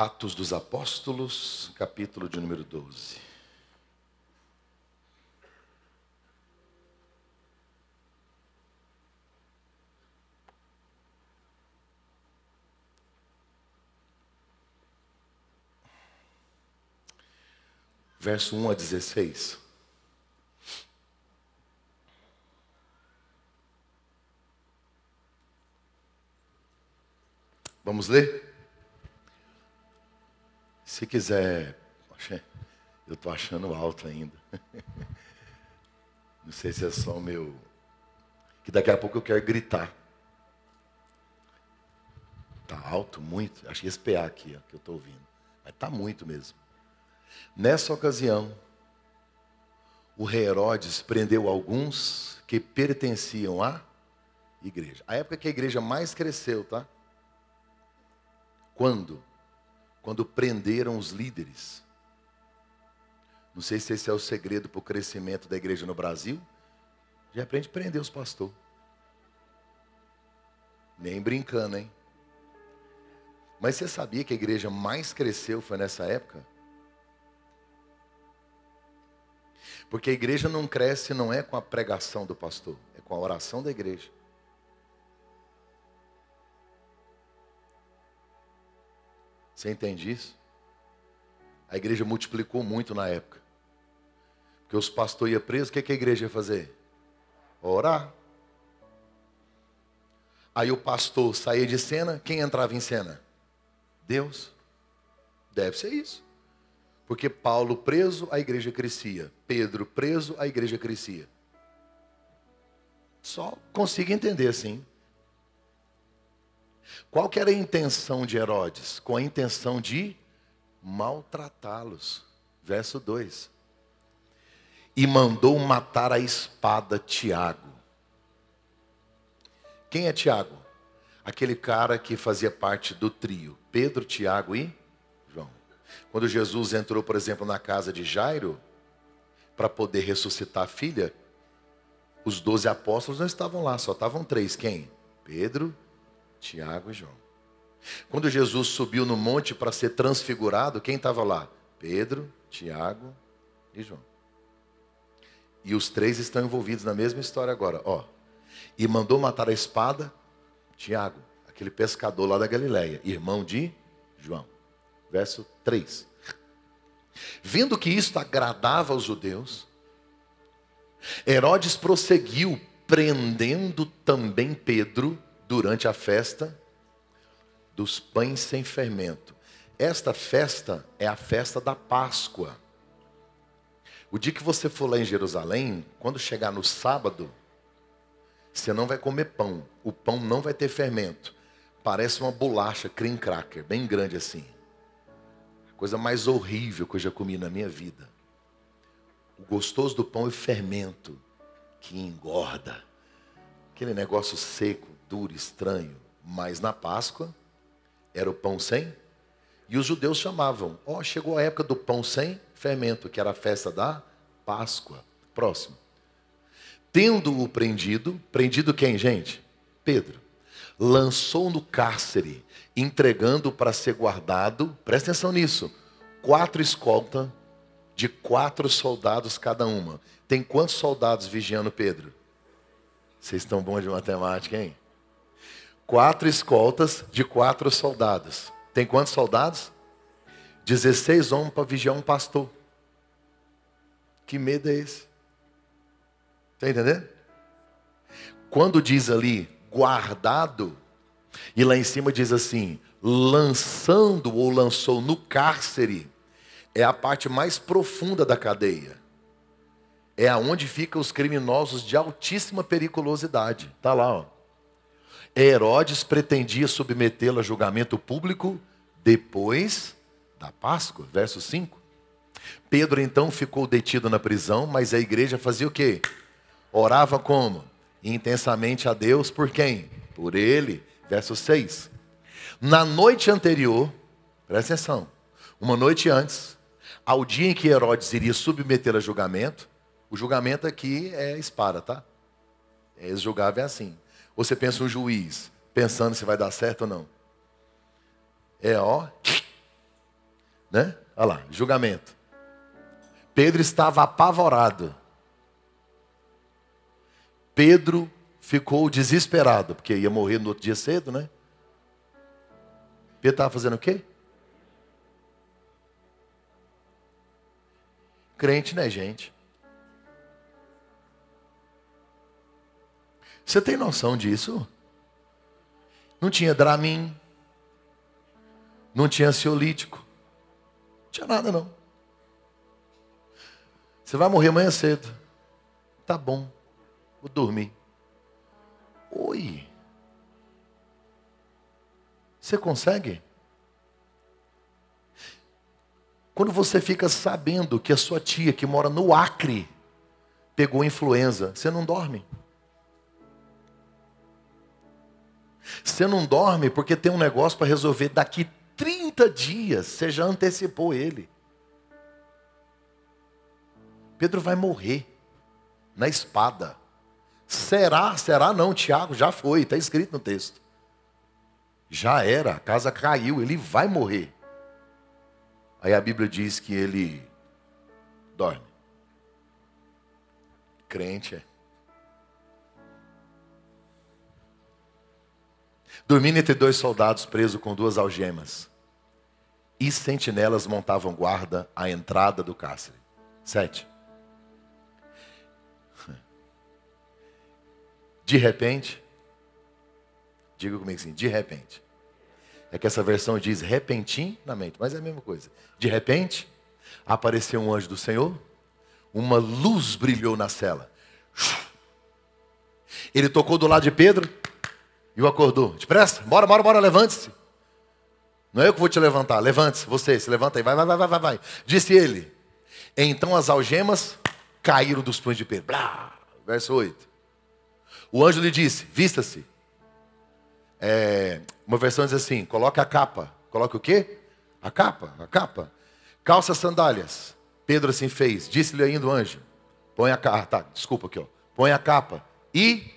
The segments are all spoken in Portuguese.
Atos dos Apóstolos, capítulo de número 12. Verso 1 a 16. Vamos ler? Se quiser, eu estou achando alto ainda. Não sei se é só o meu. Que daqui a pouco eu quero gritar. Está alto, muito. Acho que esse PA aqui, ó, que eu estou ouvindo. Mas está muito mesmo. Nessa ocasião, o rei Herodes prendeu alguns que pertenciam à igreja. A época que a igreja mais cresceu, tá? Quando? Quando prenderam os líderes. Não sei se esse é o segredo para o crescimento da igreja no Brasil. De repente prender os pastores. Nem brincando, hein? Mas você sabia que a igreja mais cresceu foi nessa época? Porque a igreja não cresce não é com a pregação do pastor, é com a oração da igreja. Você entende isso? A igreja multiplicou muito na época. Porque os pastores iam presos, o que, que a igreja ia fazer? Orar. Aí o pastor saía de cena, quem entrava em cena? Deus. Deve ser isso. Porque Paulo preso, a igreja crescia. Pedro preso, a igreja crescia. Só consigo entender assim. Qual que era a intenção de Herodes? Com a intenção de maltratá-los. Verso 2. E mandou matar a espada Tiago. Quem é Tiago? Aquele cara que fazia parte do trio. Pedro, Tiago e João. Quando Jesus entrou, por exemplo, na casa de Jairo, para poder ressuscitar a filha, os doze apóstolos não estavam lá, só estavam três. Quem? Pedro, Tiago e João. Quando Jesus subiu no monte para ser transfigurado, quem estava lá? Pedro, Tiago e João. E os três estão envolvidos na mesma história agora. Ó, e mandou matar a espada Tiago, aquele pescador lá da Galileia, irmão de João. Verso 3. Vendo que isto agradava aos judeus, Herodes prosseguiu prendendo também Pedro durante a festa dos pães sem fermento. Esta festa é a festa da Páscoa. O dia que você for lá em Jerusalém, quando chegar no sábado, você não vai comer pão. O pão não vai ter fermento. Parece uma bolacha cream cracker, bem grande assim. Coisa mais horrível que eu já comi na minha vida. O gostoso do pão é o fermento, que engorda. Aquele negócio seco, duro, estranho. Mas na Páscoa era o pão sem. E os judeus chamavam, ó, oh, chegou a época do pão sem fermento, que era a festa da Páscoa. Próximo. Tendo-o prendido, prendido quem, gente? Pedro. Lançou no cárcere, entregando para ser guardado, presta atenção nisso, quatro escoltas de quatro soldados cada uma. Tem quantos soldados vigiando Pedro? Vocês estão bons de matemática, hein? Quatro escoltas de quatro soldados. Tem quantos soldados? 16 homens para vigiar um pastor. Que medo é esse? Está entendendo? Quando diz ali guardado, e lá em cima diz assim, lançando ou lançou no cárcere, é a parte mais profunda da cadeia. É aonde ficam os criminosos de altíssima periculosidade. Está lá, ó. Herodes pretendia submetê-lo a julgamento público depois da Páscoa, verso 5. Pedro então ficou detido na prisão, mas a igreja fazia o quê? Orava como? Intensamente a Deus por quem? Por ele, verso 6. Na noite anterior, presta atenção, uma noite antes, ao dia em que Herodes iria submeter a julgamento, o julgamento aqui é espada, tá? É, julgava é assim. Você pensa um juiz pensando se vai dar certo ou não. É ó, Né? Olha lá, julgamento. Pedro estava apavorado. Pedro ficou desesperado, porque ia morrer no outro dia cedo, né? Pedro estava fazendo o quê? Crente, né, gente? Você tem noção disso? Não tinha Dramin, não tinha ansiolítico, não tinha nada não. Você vai morrer amanhã cedo. Tá bom, vou dormir. Oi. Você consegue? Quando você fica sabendo que a sua tia que mora no Acre pegou influenza, você não dorme. Você não dorme porque tem um negócio para resolver daqui 30 dias. Você já antecipou ele. Pedro vai morrer na espada. Será? Será não, Tiago, já foi, está escrito no texto. Já era, a casa caiu, ele vai morrer. Aí a Bíblia diz que ele dorme. Crente é. Dormindo entre dois soldados presos com duas algemas. E sentinelas montavam guarda à entrada do cárcere. Sete. De repente, diga comigo assim, de repente. É que essa versão diz repentinamente, mas é a mesma coisa. De repente, apareceu um anjo do Senhor, uma luz brilhou na cela. Ele tocou do lado de Pedro e o acordou. Depressa, bora, bora, bora, levante-se. Não é eu que vou te levantar, levante-se, você, se levanta aí, vai, vai, vai, vai, vai. Disse ele. Então as algemas caíram dos punhos de Pedro. Blá, verso 8. O anjo lhe disse: Vista-se. É, uma versão diz assim: coloque a capa. Coloque o quê? A capa, a capa. Calça sandálias. Pedro assim fez. Disse-lhe ainda o anjo: Põe a capa. Ah, tá, desculpa aqui, ó. Põe a capa e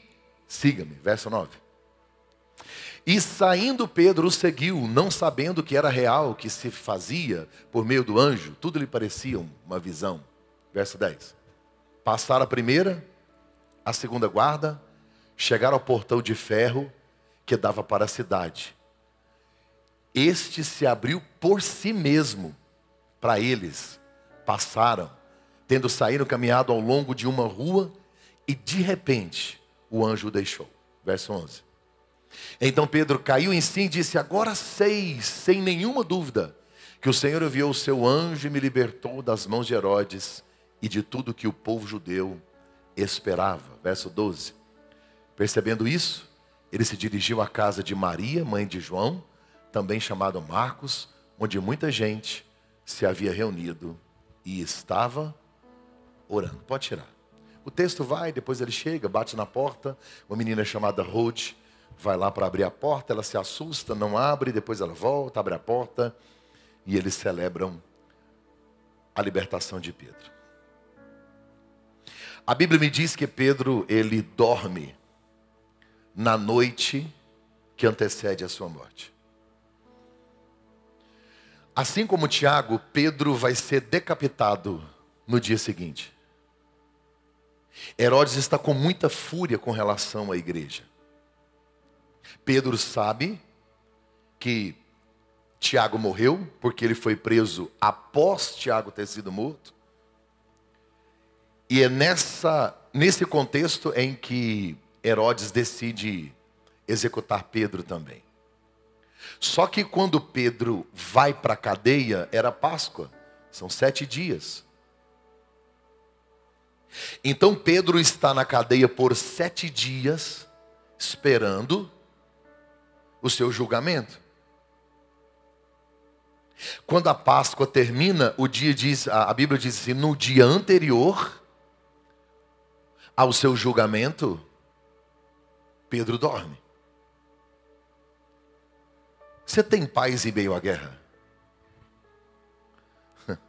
siga-me. Verso 9. E saindo Pedro o seguiu, não sabendo que era real o que se fazia por meio do anjo, tudo lhe parecia uma visão. Verso 10. Passaram a primeira, a segunda guarda, chegaram ao portão de ferro que dava para a cidade. Este se abriu por si mesmo para eles. Passaram, tendo saído caminhado ao longo de uma rua, e de repente o anjo o deixou. Verso 11. Então Pedro caiu em si e disse: Agora sei, sem nenhuma dúvida, que o Senhor enviou o seu anjo e me libertou das mãos de Herodes e de tudo que o povo judeu esperava. Verso 12. Percebendo isso, ele se dirigiu à casa de Maria, mãe de João, também chamado Marcos, onde muita gente se havia reunido e estava orando. Pode tirar. O texto vai, depois ele chega, bate na porta. Uma menina chamada Ruth vai lá para abrir a porta, ela se assusta, não abre, depois ela volta, abre a porta e eles celebram a libertação de Pedro. A Bíblia me diz que Pedro ele dorme na noite que antecede a sua morte. Assim como Tiago, Pedro vai ser decapitado no dia seguinte. Herodes está com muita fúria com relação à igreja. Pedro sabe que Tiago morreu, porque ele foi preso após Tiago ter sido morto. E é nessa, nesse contexto em que Herodes decide executar Pedro também. Só que quando Pedro vai para a cadeia, era Páscoa, são sete dias. Então Pedro está na cadeia por sete dias, esperando o seu julgamento. Quando a Páscoa termina, o dia diz, a Bíblia diz assim, no dia anterior ao seu julgamento, Pedro dorme. Você tem paz em meio à guerra?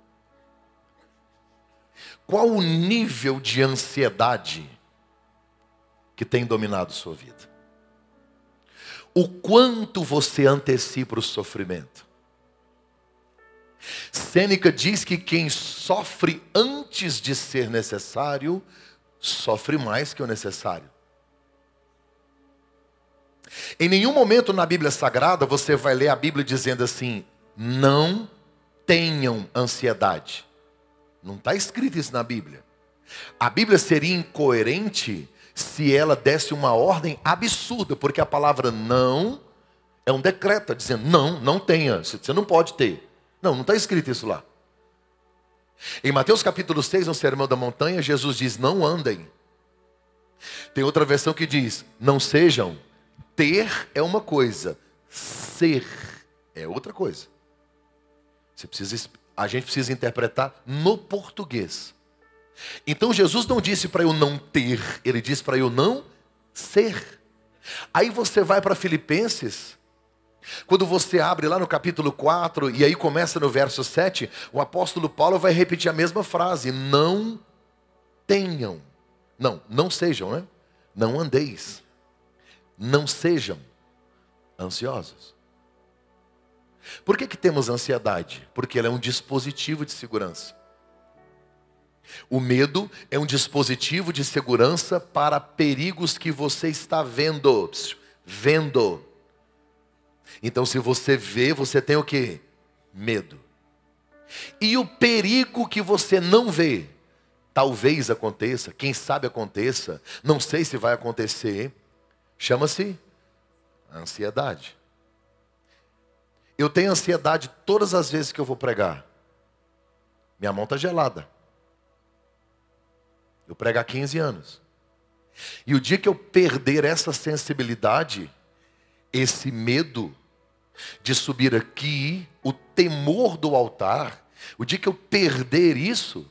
Qual o nível de ansiedade que tem dominado sua vida? O quanto você antecipa o sofrimento? Sêneca diz que quem sofre antes de ser necessário, sofre mais que o necessário. Em nenhum momento na Bíblia Sagrada você vai ler a Bíblia dizendo assim: não tenham ansiedade. Não está escrito isso na Bíblia. A Bíblia seria incoerente se ela desse uma ordem absurda, porque a palavra não é um decreto, tá dizendo não, não tenha, você não pode ter. Não, não está escrito isso lá. Em Mateus capítulo 6, no Sermão da Montanha, Jesus diz: não andem. Tem outra versão que diz: não sejam. Ter é uma coisa, ser é outra coisa. Você precisa, a gente precisa interpretar no português. Então Jesus não disse para eu não ter, ele disse para eu não ser. Aí você vai para Filipenses, quando você abre lá no capítulo 4 e aí começa no verso 7, o apóstolo Paulo vai repetir a mesma frase: não tenham. Não, não sejam, né? Não andeis. Não sejam ansiosos. Por que, que temos ansiedade? Porque ela é um dispositivo de segurança. O medo é um dispositivo de segurança para perigos que você está vendo. Vendo. Então, se você vê, você tem o que? Medo. E o perigo que você não vê, talvez aconteça, quem sabe aconteça, não sei se vai acontecer, chama-se ansiedade. Eu tenho ansiedade todas as vezes que eu vou pregar. Minha mão está gelada. Eu prego há 15 anos. E o dia que eu perder essa sensibilidade, esse medo de subir aqui, o temor do altar, o dia que eu perder isso,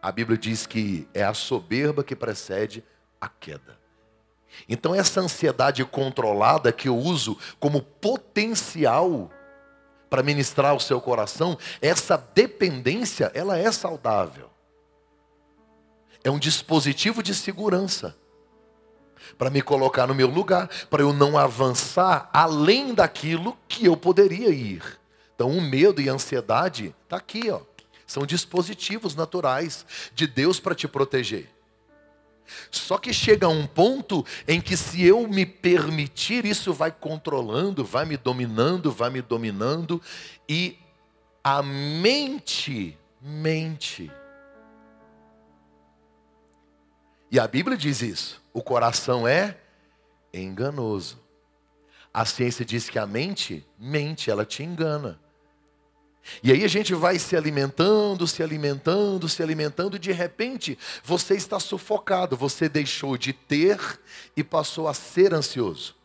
a Bíblia diz que é a soberba que precede a queda. Então, essa ansiedade controlada que eu uso como potencial para ministrar o seu coração, essa dependência, ela é saudável é um dispositivo de segurança para me colocar no meu lugar, para eu não avançar além daquilo que eu poderia ir. Então, o medo e a ansiedade está aqui, ó. São dispositivos naturais de Deus para te proteger. Só que chega um ponto em que, se eu me permitir, isso vai controlando, vai me dominando, vai me dominando, e a mente, mente, E a Bíblia diz isso. O coração é enganoso. A ciência diz que a mente mente, ela te engana. E aí a gente vai se alimentando, se alimentando, se alimentando, e de repente você está sufocado, você deixou de ter e passou a ser ansioso.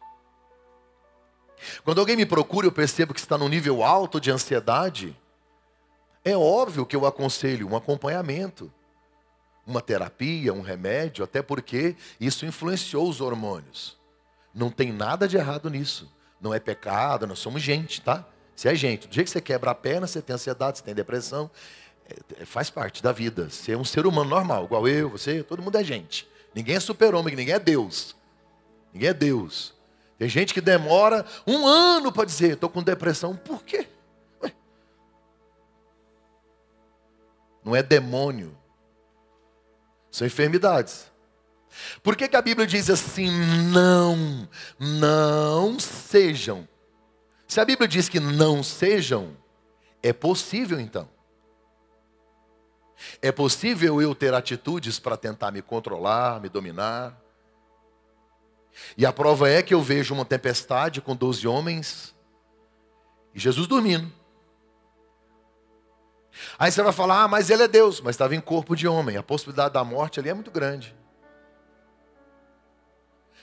Quando alguém me procura, eu percebo que está num nível alto de ansiedade, é óbvio que eu aconselho um acompanhamento uma terapia, um remédio, até porque isso influenciou os hormônios. Não tem nada de errado nisso. Não é pecado, nós somos gente, tá? Se é gente, do jeito que você quebra a perna, você tem ansiedade, você tem depressão, é, é, faz parte da vida. Você é um ser humano normal, igual eu, você, todo mundo é gente. Ninguém é super-homem, ninguém é Deus. Ninguém é Deus. Tem gente que demora um ano para dizer, estou com depressão. Por quê? Ué. Não é demônio. São enfermidades. Por que, que a Bíblia diz assim, não, não sejam? Se a Bíblia diz que não sejam, é possível então. É possível eu ter atitudes para tentar me controlar, me dominar. E a prova é que eu vejo uma tempestade com doze homens e Jesus dormindo. Aí você vai falar, ah, mas ele é Deus, mas estava em corpo de homem. A possibilidade da morte ali é muito grande.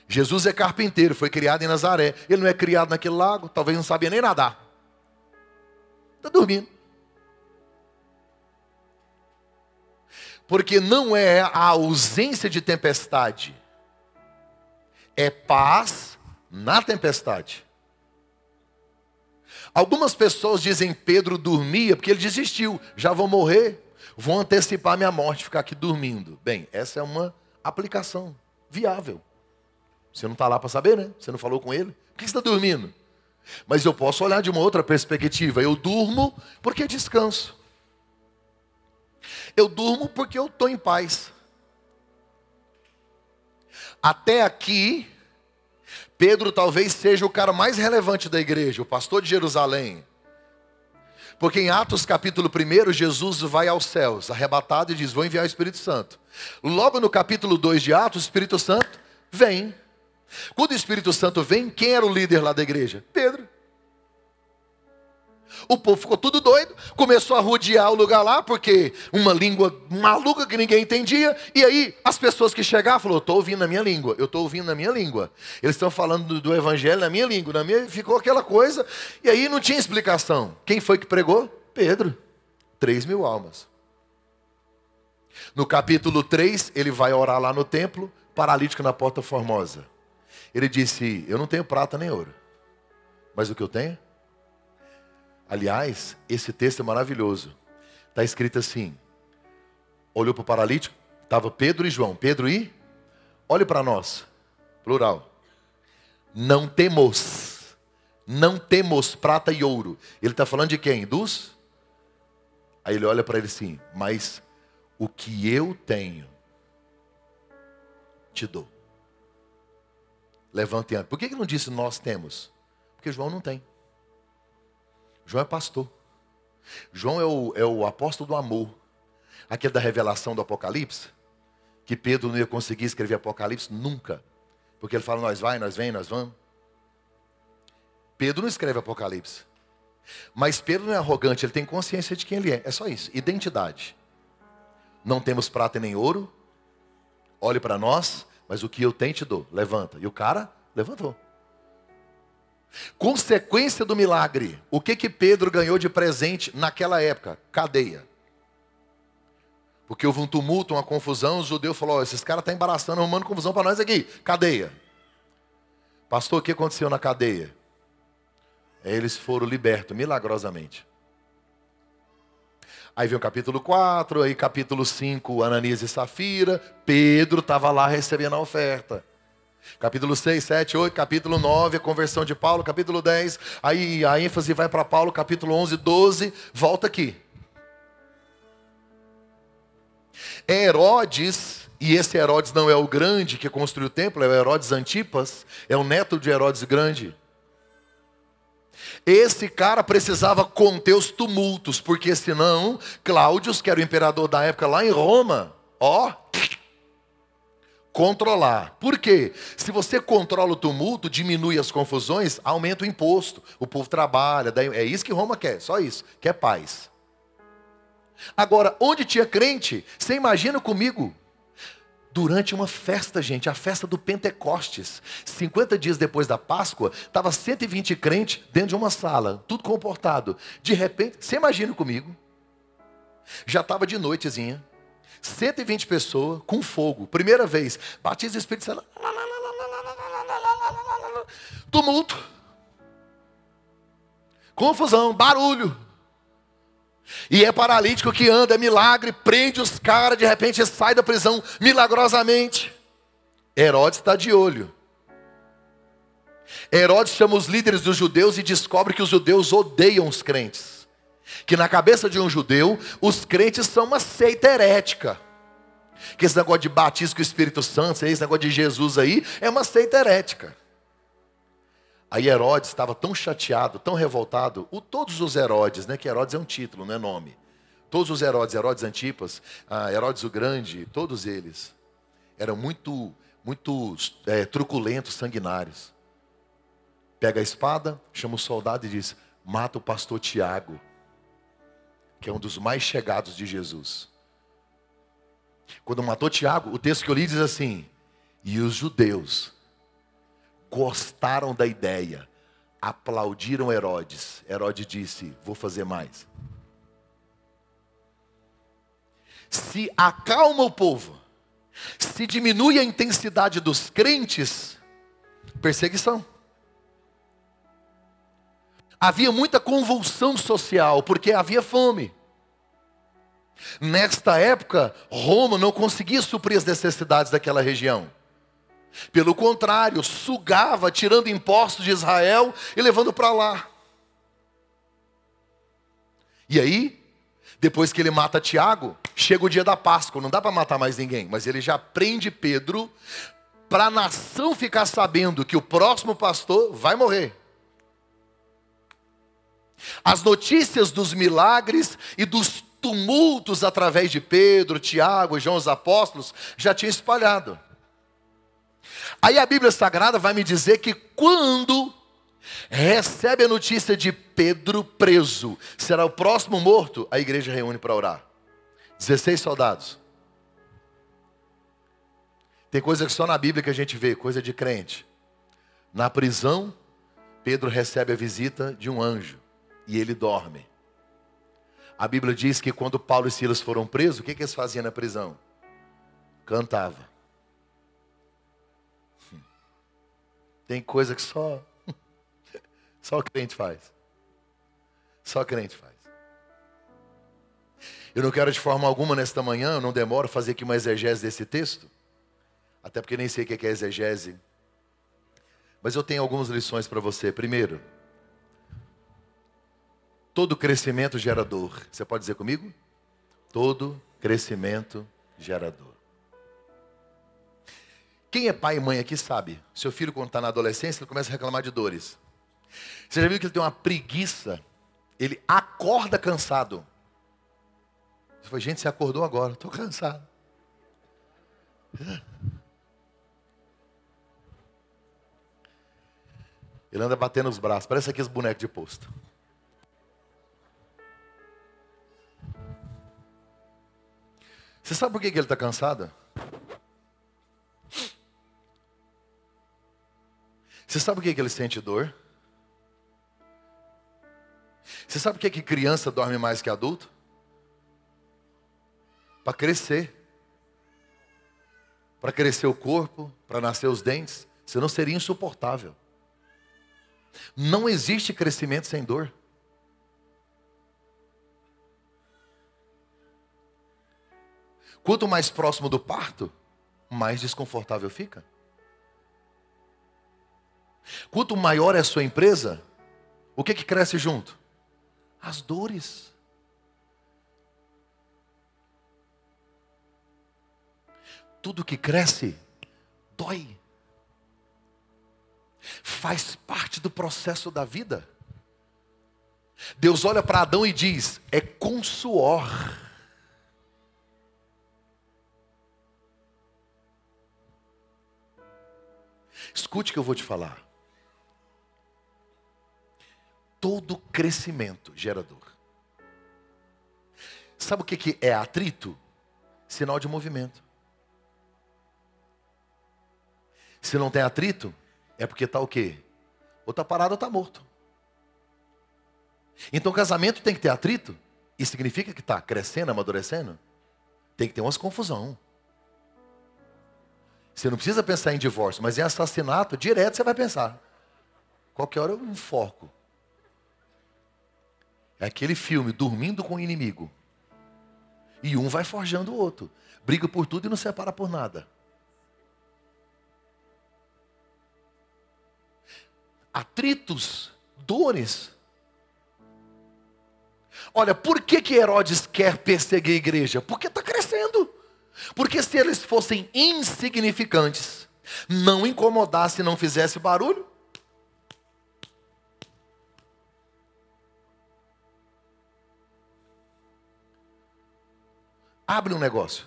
Jesus é carpinteiro, foi criado em Nazaré. Ele não é criado naquele lago, talvez não sabia nem nadar. Está dormindo. Porque não é a ausência de tempestade, é paz na tempestade. Algumas pessoas dizem Pedro dormia porque ele desistiu. Já vou morrer, vou antecipar minha morte, ficar aqui dormindo. Bem, essa é uma aplicação viável. Você não está lá para saber, né? Você não falou com ele? Por que você está dormindo? Mas eu posso olhar de uma outra perspectiva. Eu durmo porque descanso. Eu durmo porque eu estou em paz. Até aqui, Pedro talvez seja o cara mais relevante da igreja, o pastor de Jerusalém. Porque em Atos capítulo 1, Jesus vai aos céus, arrebatado e diz: Vou enviar o Espírito Santo. Logo no capítulo 2 de Atos, o Espírito Santo vem. Quando o Espírito Santo vem, quem era o líder lá da igreja? Pedro. O povo ficou tudo doido, começou a rodear o lugar lá, porque uma língua maluca que ninguém entendia. E aí as pessoas que chegavam falaram: estou ouvindo na minha língua, eu estou ouvindo na minha língua. Eles estão falando do, do, evangelho na minha língua, na minha. Ficou aquela coisa. E aí não tinha explicação. Quem foi que pregou? Pedro. Três mil almas. No capítulo 3, ele vai orar lá no templo, paralítico na porta formosa. Ele disse: Eu não tenho prata nem ouro, mas o que eu tenho Aliás, esse texto é maravilhoso. Está escrito assim: olhou para o paralítico, estava Pedro e João. Pedro e? Olhe para nós, plural. Não temos, não temos prata e ouro. Ele está falando de quem? Dos? Aí ele olha para ele assim: Mas o que eu tenho, te dou. Levante Por que, que não disse nós temos? Porque João não tem. João é pastor. João é o, é o apóstolo do amor. Aquele da revelação do Apocalipse. Que Pedro não ia conseguir escrever Apocalipse nunca. Porque ele fala, nós vai, nós vem, nós vamos. Pedro não escreve Apocalipse. Mas Pedro não é arrogante, ele tem consciência de quem ele é. É só isso. Identidade. Não temos prata nem ouro. Olhe para nós, mas o que eu tenho te dou. Levanta. E o cara levantou. Consequência do milagre. O que que Pedro ganhou de presente naquela época? Cadeia. Porque houve um tumulto, uma confusão, os judeus falaram, oh, esses caras estão tá embaraçando, arrumando confusão para nós aqui. Cadeia. Pastor, o que aconteceu na cadeia? Eles foram libertos milagrosamente. Aí vem o capítulo 4, aí capítulo 5, Ananias e Safira. Pedro estava lá recebendo a oferta. Capítulo 6, 7, 8, capítulo 9, a conversão de Paulo, capítulo 10, aí a ênfase vai para Paulo, capítulo 11, 12, volta aqui. Herodes, e esse Herodes não é o grande que construiu o templo, é o Herodes Antipas, é o neto de Herodes Grande. Esse cara precisava conter os tumultos, porque senão Cláudio, que era o imperador da época lá em Roma, ó, controlar. Por quê? Se você controla o tumulto, diminui as confusões, aumenta o imposto. O povo trabalha, é isso que Roma quer, só isso, quer paz. Agora, onde tinha crente, você imagina comigo, durante uma festa, gente, a festa do Pentecostes, 50 dias depois da Páscoa, estava 120 crentes dentro de uma sala, tudo comportado. De repente, você imagina comigo, já estava de noitezinha, 120 pessoas com fogo. Primeira vez. Batiza o Espírito Santo. Tumulto. Confusão, barulho. E é paralítico que anda, é milagre, prende os caras, de repente sai da prisão milagrosamente. Herodes está de olho. Herodes chama os líderes dos judeus e descobre que os judeus odeiam os crentes que na cabeça de um judeu, os crentes são uma seita herética. Que esse negócio de batismo com o Espírito Santo, esse negócio de Jesus aí, é uma seita herética. Aí Herodes estava tão chateado, tão revoltado, o, todos os Herodes, né, que Herodes é um título, não é nome. Todos os Herodes, Herodes Antipas, ah, Herodes o Grande, todos eles eram muito, muito é, truculentos, sanguinários. Pega a espada, chama o soldado e diz: mata o pastor Tiago que é um dos mais chegados de Jesus. Quando matou Tiago, o texto que eu li diz assim: E os judeus gostaram da ideia, aplaudiram Herodes. Herodes disse: Vou fazer mais. Se acalma o povo, se diminui a intensidade dos crentes, perseguição. Havia muita convulsão social, porque havia fome. Nesta época, Roma não conseguia suprir as necessidades daquela região. Pelo contrário, sugava, tirando impostos de Israel e levando para lá. E aí, depois que ele mata Tiago, chega o dia da Páscoa, não dá para matar mais ninguém, mas ele já prende Pedro para a nação ficar sabendo que o próximo pastor vai morrer. As notícias dos milagres e dos tumultos através de Pedro, Tiago, João os apóstolos já tinham espalhado. Aí a Bíblia Sagrada vai me dizer que quando recebe a notícia de Pedro preso, será o próximo morto, a igreja reúne para orar. 16 soldados. Tem coisa que só na Bíblia que a gente vê, coisa de crente. Na prisão, Pedro recebe a visita de um anjo e ele dorme. A Bíblia diz que quando Paulo e Silas foram presos, o que, que eles faziam na prisão? Cantava. Tem coisa que só só o crente faz. Só o crente faz. Eu não quero de forma alguma nesta manhã, eu não demoro fazer aqui uma exegese desse texto, até porque nem sei o que é exegese. Mas eu tenho algumas lições para você. Primeiro, Todo crescimento gera dor. Você pode dizer comigo? Todo crescimento gera dor. Quem é pai e mãe aqui sabe. Seu filho, quando está na adolescência, ele começa a reclamar de dores. Você já viu que ele tem uma preguiça? Ele acorda cansado. Você falou, gente, você acordou agora, estou cansado. Ele anda batendo os braços, parece aqueles bonecos de posto. Você sabe por que ele está cansado? Você sabe por que ele sente dor? Você sabe por que criança dorme mais que adulto? Para crescer. Para crescer o corpo, para nascer os dentes. Senão seria insuportável. Não existe crescimento sem dor. Quanto mais próximo do parto, mais desconfortável fica. Quanto maior é a sua empresa, o que que cresce junto? As dores. Tudo que cresce dói. Faz parte do processo da vida. Deus olha para Adão e diz: é com suor Escute o que eu vou te falar. Todo crescimento gera dor. Sabe o que é atrito? Sinal de movimento. Se não tem atrito, é porque está o quê? Ou está parado ou está morto. Então casamento tem que ter atrito. Isso significa que está crescendo, amadurecendo? Tem que ter umas confusão. Você não precisa pensar em divórcio, mas em assassinato, direto você vai pensar. Qualquer hora eu enfoco. É aquele filme, dormindo com o inimigo. E um vai forjando o outro. Briga por tudo e não separa por nada. Atritos, dores. Olha, por que, que Herodes quer perseguir a igreja? Porque está crescendo. Porque se eles fossem insignificantes, não incomodasse e não fizesse barulho, abre um negócio.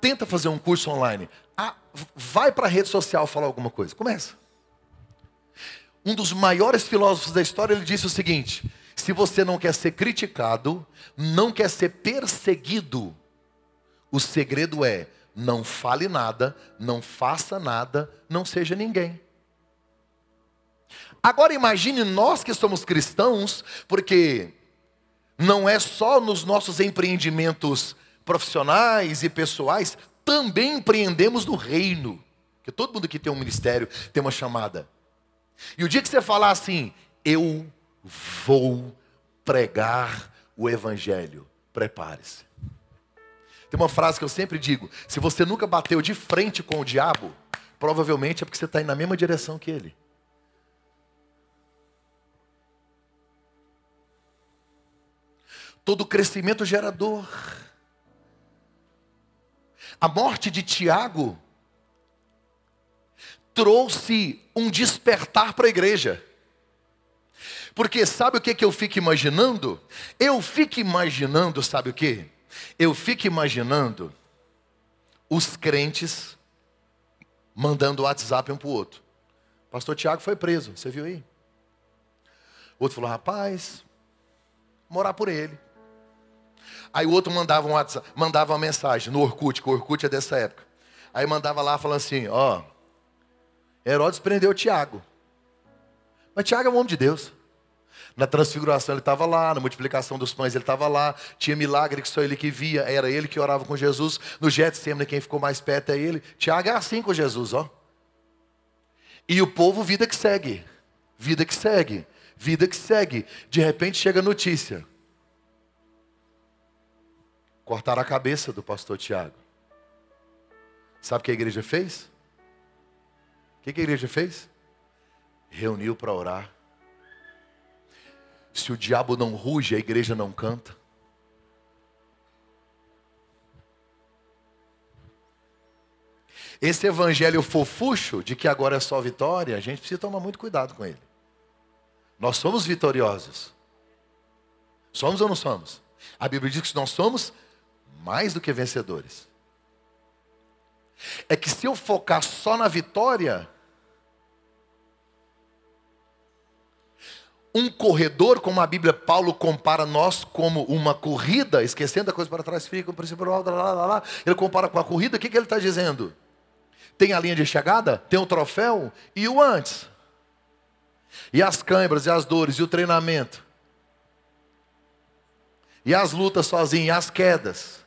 Tenta fazer um curso online. Ah, vai para a rede social falar alguma coisa. Começa. Um dos maiores filósofos da história, ele disse o seguinte: se você não quer ser criticado, não quer ser perseguido, o segredo é: não fale nada, não faça nada, não seja ninguém. Agora imagine nós que somos cristãos, porque não é só nos nossos empreendimentos profissionais e pessoais, também empreendemos no reino. Porque todo mundo que tem um ministério tem uma chamada. E o dia que você falar assim, eu vou pregar o Evangelho. Prepare-se. Tem uma frase que eu sempre digo: se você nunca bateu de frente com o diabo, provavelmente é porque você está indo na mesma direção que ele. Todo crescimento gera dor. A morte de Tiago trouxe um despertar para a igreja. Porque sabe o que, que eu fico imaginando? Eu fico imaginando, sabe o que? Eu fico imaginando os crentes mandando WhatsApp um para o outro. Pastor Tiago foi preso, você viu aí? O outro falou, rapaz, morar por ele. Aí o outro mandava, um WhatsApp, mandava uma mensagem no Orkut, que o Orkut é dessa época. Aí mandava lá falando assim, ó, Herodes prendeu Tiago. Mas Tiago é um homem de Deus. Na transfiguração ele estava lá, na multiplicação dos pães ele estava lá, tinha milagre que só ele que via, era ele que orava com Jesus. No Getsemane quem ficou mais perto é ele. Tiago é assim com Jesus, ó. E o povo vida que segue, vida que segue, vida que segue. De repente chega a notícia. Cortaram a cabeça do pastor Tiago. Sabe o que a igreja fez? O que a igreja fez? Reuniu para orar. Se o diabo não ruge, a igreja não canta. Esse evangelho fofucho de que agora é só vitória, a gente precisa tomar muito cuidado com ele. Nós somos vitoriosos. Somos ou não somos? A Bíblia diz que nós somos mais do que vencedores. É que se eu focar só na vitória, um corredor, como a Bíblia Paulo compara nós como uma corrida, esquecendo a coisa para trás, fica, princípio, lá, lá, lá, lá, ele compara com a corrida, o que, que ele está dizendo? Tem a linha de chegada, tem o troféu e o antes. E as câimbras, e as dores, e o treinamento. E as lutas sozinho, e as quedas.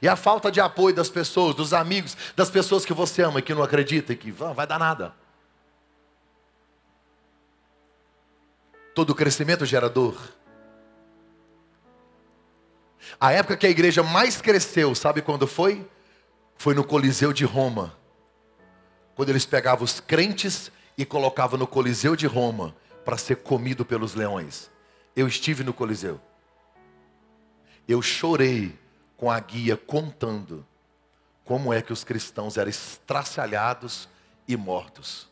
E a falta de apoio das pessoas, dos amigos, das pessoas que você ama e que não acredita e que vai dar nada. Todo crescimento gera dor. A época que a igreja mais cresceu, sabe quando foi? Foi no Coliseu de Roma. Quando eles pegavam os crentes e colocavam no Coliseu de Roma para ser comido pelos leões. Eu estive no Coliseu. Eu chorei com a guia contando como é que os cristãos eram estraçalhados e mortos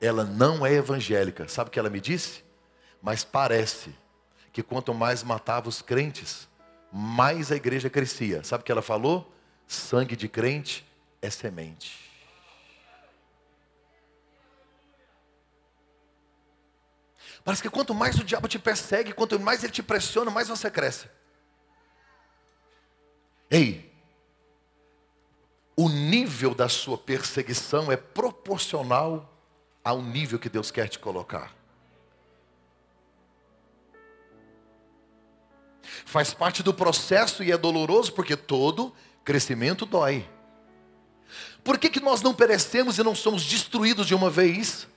ela não é evangélica. Sabe o que ela me disse? Mas parece que quanto mais matava os crentes, mais a igreja crescia. Sabe o que ela falou? Sangue de crente é semente. Parece que quanto mais o diabo te persegue, quanto mais ele te pressiona, mais você cresce. Ei, o nível da sua perseguição é proporcional ao nível que Deus quer te colocar. Faz parte do processo e é doloroso porque todo crescimento dói. Por que, que nós não perecemos e não somos destruídos de uma vez?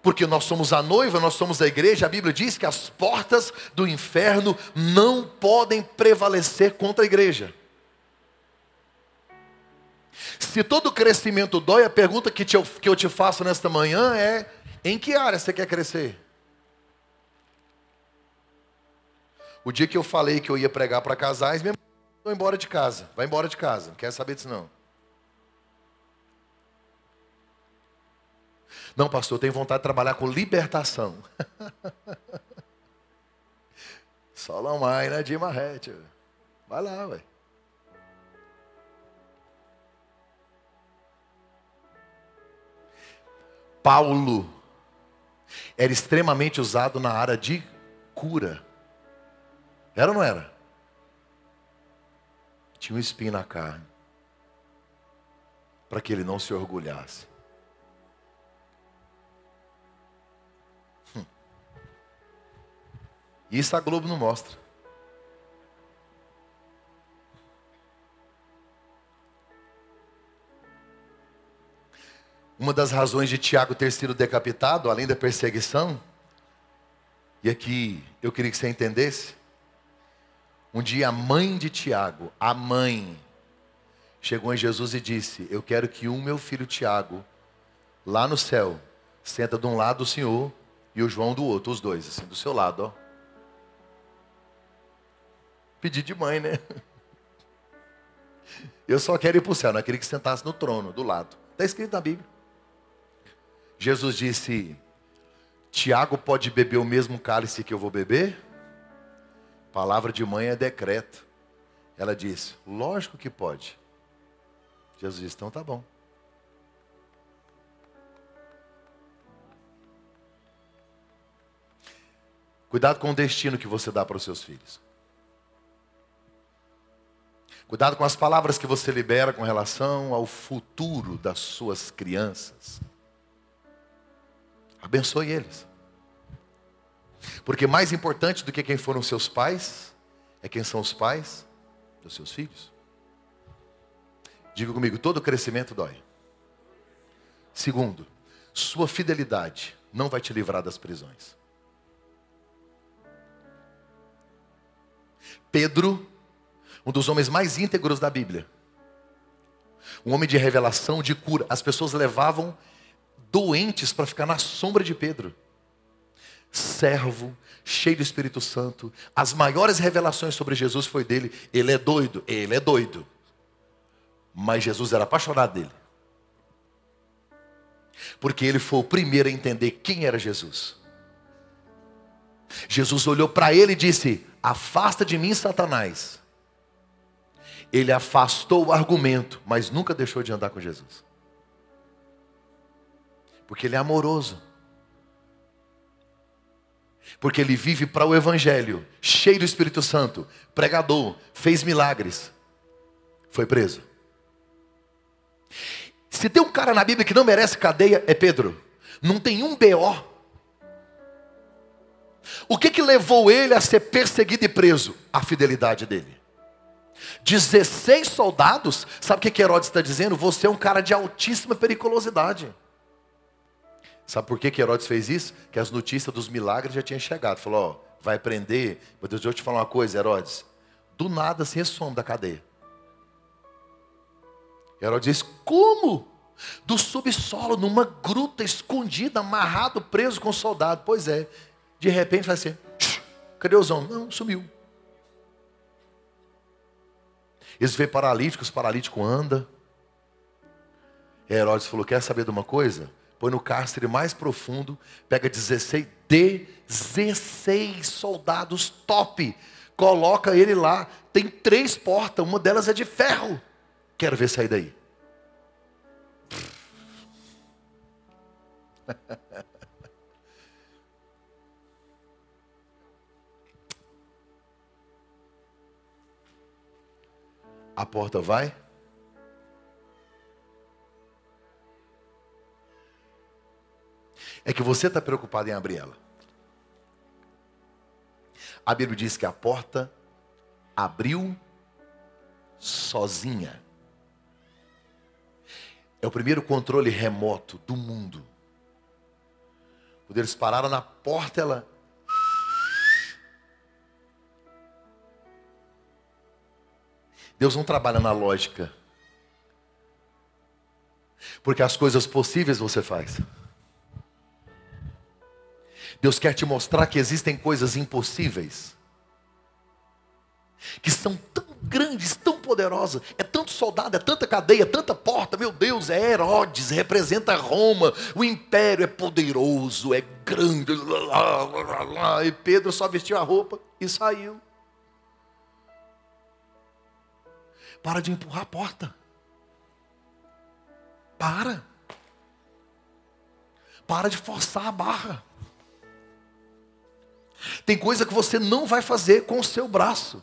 Porque nós somos a noiva, nós somos a igreja, a Bíblia diz que as portas do inferno não podem prevalecer contra a igreja. Se todo crescimento dói, a pergunta que, te, que eu te faço nesta manhã é: em que área você quer crescer? O dia que eu falei que eu ia pregar para casais, minha mãe embora de casa. Vai embora de casa, não quer saber disso não. Não, pastor, eu tenho vontade de trabalhar com libertação. Solomai, né? De Marrete. Vai lá, ué. Paulo era extremamente usado na área de cura. Era ou não era? Tinha um espinho na carne. Para que ele não se orgulhasse. Hum. Isso a Globo não mostra. Uma das razões de Tiago ter sido decapitado, além da perseguição, e aqui eu queria que você entendesse, Um dia a mãe de Tiago, a mãe, chegou em Jesus e disse: Eu quero que o meu filho Tiago, lá no céu, senta de um lado o Senhor e o João do outro, os dois, assim, do seu lado, ó. Pedir de mãe, né? Eu só quero ir para o céu, não queria que sentasse no trono, do lado. Está escrito na Bíblia. Jesus disse: Tiago pode beber o mesmo cálice que eu vou beber? Palavra de mãe é decreto. Ela disse: Lógico que pode. Jesus disse: Então tá bom. Cuidado com o destino que você dá para os seus filhos. Cuidado com as palavras que você libera com relação ao futuro das suas crianças. Abençoe eles. Porque mais importante do que quem foram seus pais, é quem são os pais dos seus filhos. Diga comigo, todo crescimento dói. Segundo, sua fidelidade não vai te livrar das prisões. Pedro, um dos homens mais íntegros da Bíblia, um homem de revelação, de cura. As pessoas levavam doentes para ficar na sombra de Pedro servo, cheio do Espírito Santo. As maiores revelações sobre Jesus foi dele. Ele é doido, ele é doido. Mas Jesus era apaixonado dele. Porque ele foi o primeiro a entender quem era Jesus. Jesus olhou para ele e disse: Afasta de mim, Satanás. Ele afastou o argumento, mas nunca deixou de andar com Jesus. Porque ele é amoroso porque ele vive para o Evangelho, cheio do Espírito Santo, pregador, fez milagres, foi preso. Se tem um cara na Bíblia que não merece cadeia, é Pedro. Não tem um BO. O que que levou ele a ser perseguido e preso? A fidelidade dele. 16 soldados, sabe o que, que Herodes está dizendo? Você é um cara de altíssima periculosidade. Sabe por que, que Herodes fez isso? Que as notícias dos milagres já tinham chegado. Falou, ó, vai prender. Meu Deus, deixa eu te falar uma coisa, Herodes. Do nada esse som da cadeia. Herodes diz, como? Do subsolo, numa gruta escondida, amarrado, preso com soldado. Pois é. De repente faz assim, cadê os homens? Não, sumiu. Eles vê paralíticos, paralítico anda. Herodes falou: Quer saber de uma coisa? Põe no cárcere mais profundo, pega 16, 16 soldados top, coloca ele lá, tem três portas, uma delas é de ferro. Quero ver sair daí. A porta vai é que você está preocupado em abrir ela. A Bíblia diz que a porta abriu sozinha. É o primeiro controle remoto do mundo. Quando eles pararam na porta, ela. Deus não trabalha na lógica. Porque as coisas possíveis você faz. Deus quer te mostrar que existem coisas impossíveis, que são tão grandes, tão poderosas, é tanto soldado, é tanta cadeia, tanta porta, meu Deus, é Herodes, representa Roma, o império é poderoso, é grande, e Pedro só vestiu a roupa e saiu. Para de empurrar a porta. Para. Para de forçar a barra. Tem coisa que você não vai fazer com o seu braço.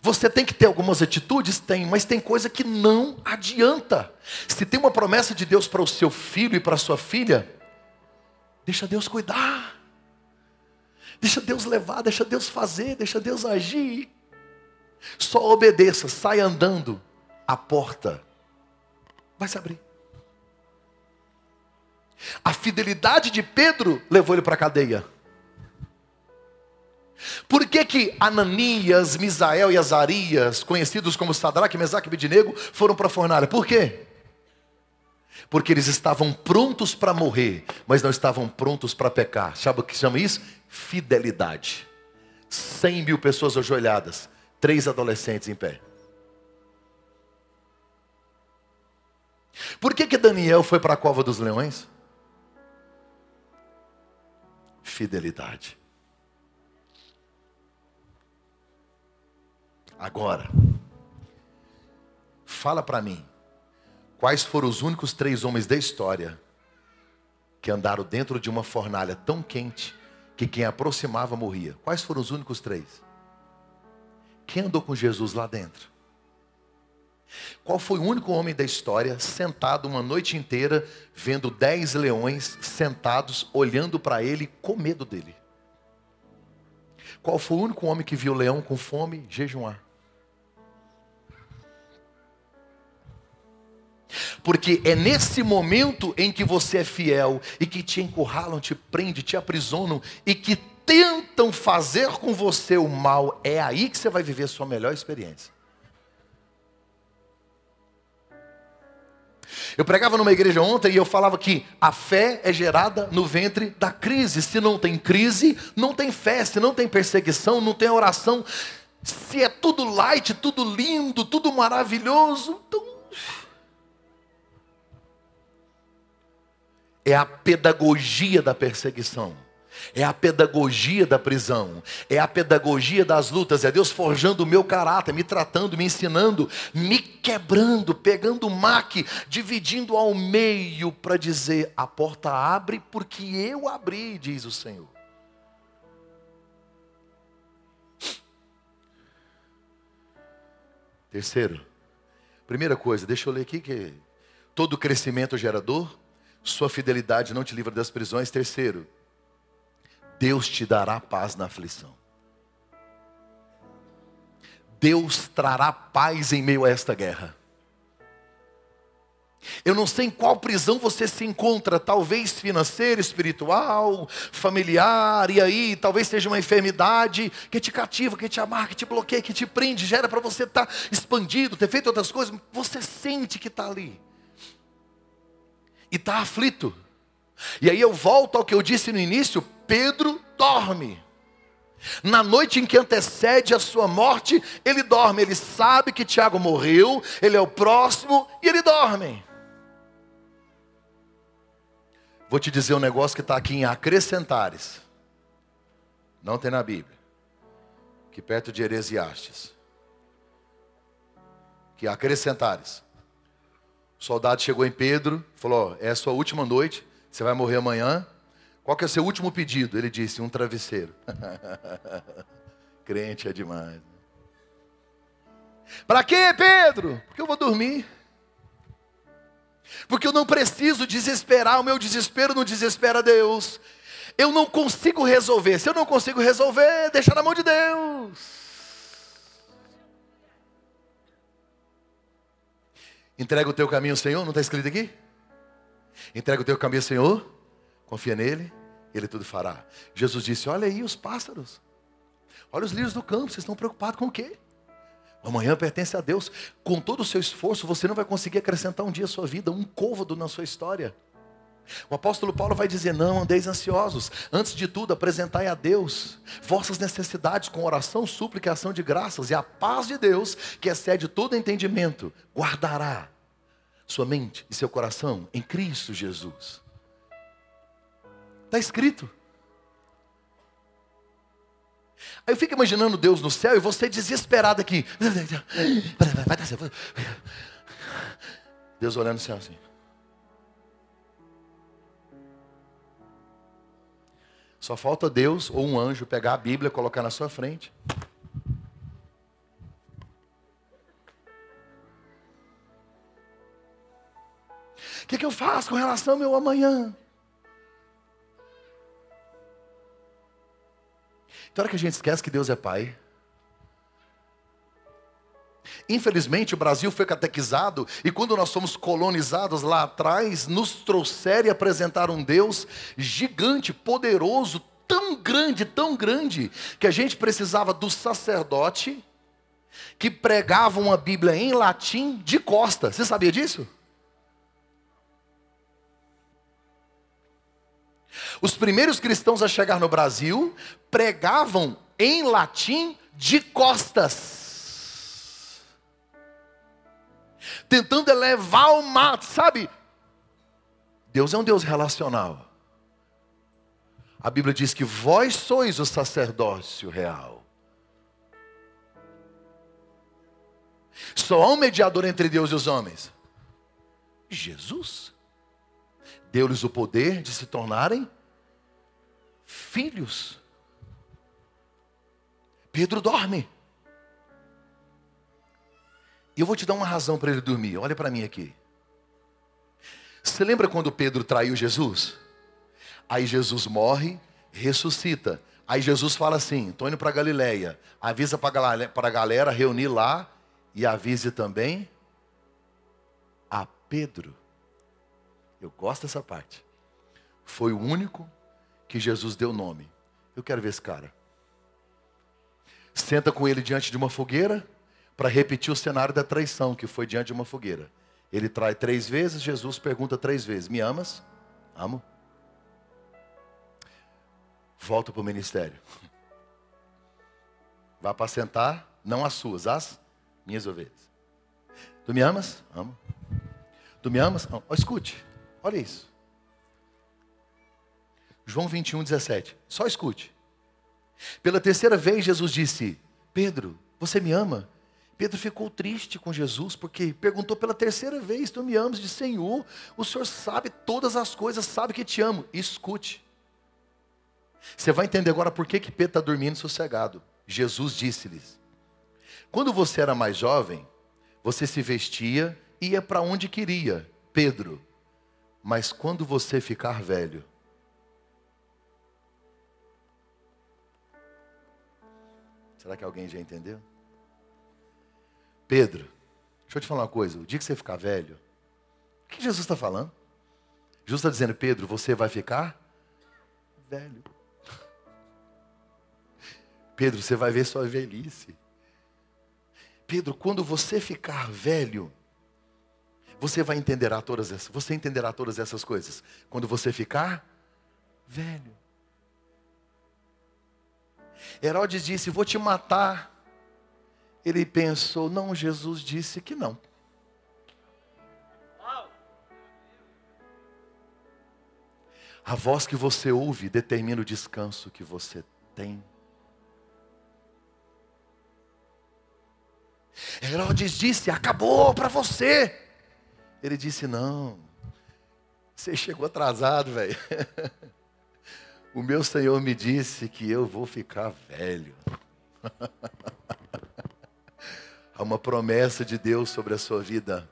Você tem que ter algumas atitudes? Tem, mas tem coisa que não adianta. Se tem uma promessa de Deus para o seu filho e para a sua filha, deixa Deus cuidar. Deixa Deus levar, deixa Deus fazer, deixa Deus agir. Só obedeça, sai andando, a porta vai se abrir. A fidelidade de Pedro levou ele para a cadeia. Por que, que Ananias, Misael e Azarias, conhecidos como Sadraque, Mesaque e Abednego, foram para a fornalha? Por quê? Porque eles estavam prontos para morrer, mas não estavam prontos para pecar. Sabe o que chama isso? Fidelidade. Cem mil pessoas ajoelhadas, três adolescentes em pé. Por que, que Daniel foi para a cova dos leões? Fidelidade. Agora, fala para mim, quais foram os únicos três homens da história que andaram dentro de uma fornalha tão quente que quem aproximava morria? Quais foram os únicos três? Quem andou com Jesus lá dentro? Qual foi o único homem da história sentado uma noite inteira vendo dez leões sentados olhando para ele com medo dele? Qual foi o único homem que viu o leão com fome jejuar? Porque é nesse momento em que você é fiel e que te encurralam, te prendem, te aprisionam e que tentam fazer com você o mal, é aí que você vai viver a sua melhor experiência. Eu pregava numa igreja ontem e eu falava que a fé é gerada no ventre da crise. Se não tem crise, não tem fé. Se não tem perseguição, não tem oração. Se é tudo light, tudo lindo, tudo maravilhoso, então é a pedagogia da perseguição. É a pedagogia da prisão, é a pedagogia das lutas, é Deus forjando o meu caráter, me tratando, me ensinando, me quebrando, pegando o maque, dividindo ao meio para dizer: a porta abre porque eu abri, diz o Senhor. Terceiro, primeira coisa, deixa eu ler aqui que todo crescimento gerador sua fidelidade não te livra das prisões. Terceiro, Deus te dará paz na aflição. Deus trará paz em meio a esta guerra. Eu não sei em qual prisão você se encontra, talvez financeira, espiritual, familiar, e aí talvez seja uma enfermidade que te cativa, que te amarra, que te bloqueia, que te prende, gera para você estar tá expandido, ter feito outras coisas, você sente que está ali e está aflito. E aí eu volto ao que eu disse no início: Pedro dorme. Na noite em que antecede a sua morte, ele dorme. Ele sabe que Tiago morreu, ele é o próximo e ele dorme. Vou te dizer um negócio que está aqui em acrescentares. Não tem na Bíblia. Que perto de Heresiastes. Que acrescentares. O soldado chegou em Pedro, falou: É a sua última noite, você vai morrer amanhã. Qual que é o seu último pedido? Ele disse: Um travesseiro. Crente é demais. Né? Para quê, Pedro? Porque eu vou dormir. Porque eu não preciso desesperar, o meu desespero não desespera Deus. Eu não consigo resolver. Se eu não consigo resolver, deixa na mão de Deus. Entrega o teu caminho Senhor, não está escrito aqui? Entrega o teu caminho Senhor, confia nele, ele tudo fará. Jesus disse: Olha aí os pássaros, olha os lírios do campo, vocês estão preocupados com o quê? Amanhã pertence a Deus. Com todo o seu esforço, você não vai conseguir acrescentar um dia à sua vida, um côvado na sua história. O apóstolo Paulo vai dizer: Não andeis ansiosos. Antes de tudo, apresentai a Deus vossas necessidades com oração, súplica e ação de graças. E a paz de Deus, que excede todo entendimento, guardará sua mente e seu coração em Cristo Jesus. Está escrito. Aí eu fico imaginando Deus no céu e você desesperado aqui. Deus olhando no céu assim. Só falta Deus ou um anjo pegar a Bíblia, colocar na sua frente. O que, que eu faço com relação ao meu amanhã? Então, hora que a gente esquece que Deus é Pai. Infelizmente, o Brasil foi catequizado e quando nós fomos colonizados lá atrás, nos trouxeram e apresentaram um Deus gigante, poderoso, tão grande, tão grande, que a gente precisava do sacerdote que pregava uma Bíblia em latim de costa. Você sabia disso? Os primeiros cristãos a chegar no Brasil pregavam em latim de costas. Tentando elevar o mato, sabe? Deus é um Deus relacional. A Bíblia diz que vós sois o sacerdócio real. Só há um mediador entre Deus e os homens. Jesus. Deu-lhes o poder de se tornarem filhos. Pedro dorme. E eu vou te dar uma razão para ele dormir. Olha para mim aqui. Você lembra quando Pedro traiu Jesus? Aí Jesus morre, ressuscita. Aí Jesus fala assim: estou indo para Galileia. Avisa para a galera reunir lá e avise também a Pedro. Eu gosto dessa parte. Foi o único que Jesus deu nome. Eu quero ver esse cara. Senta com ele diante de uma fogueira para repetir o cenário da traição, que foi diante de uma fogueira. Ele trai três vezes, Jesus pergunta três vezes: Me amas? Amo. Volta para o ministério. Vá apacentar, não as suas, as minhas ovelhas. Tu me amas? Amo. Tu me amas? Oh, escute, olha isso. João 21, 17. Só escute. Pela terceira vez, Jesus disse: Pedro, você me ama? Pedro ficou triste com Jesus, porque perguntou pela terceira vez: Tu me amas? Disse: Senhor, o Senhor sabe todas as coisas, sabe que te amo. Escute. Você vai entender agora por que, que Pedro está dormindo sossegado. Jesus disse-lhes: Quando você era mais jovem, você se vestia e ia para onde queria, Pedro. Mas quando você ficar velho, Será que alguém já entendeu? Pedro, deixa eu te falar uma coisa. O dia que você ficar velho, o que Jesus está falando? Jesus está dizendo, Pedro, você vai ficar velho. Pedro, você vai ver sua velhice. Pedro, quando você ficar velho, você vai entender todas essas, você entenderá todas essas coisas. Quando você ficar velho. Herodes disse: Vou te matar. Ele pensou: Não, Jesus disse que não. A voz que você ouve determina o descanso que você tem. Herodes disse: Acabou para você. Ele disse: Não, você chegou atrasado, velho. O meu Senhor me disse que eu vou ficar velho. Há uma promessa de Deus sobre a sua vida.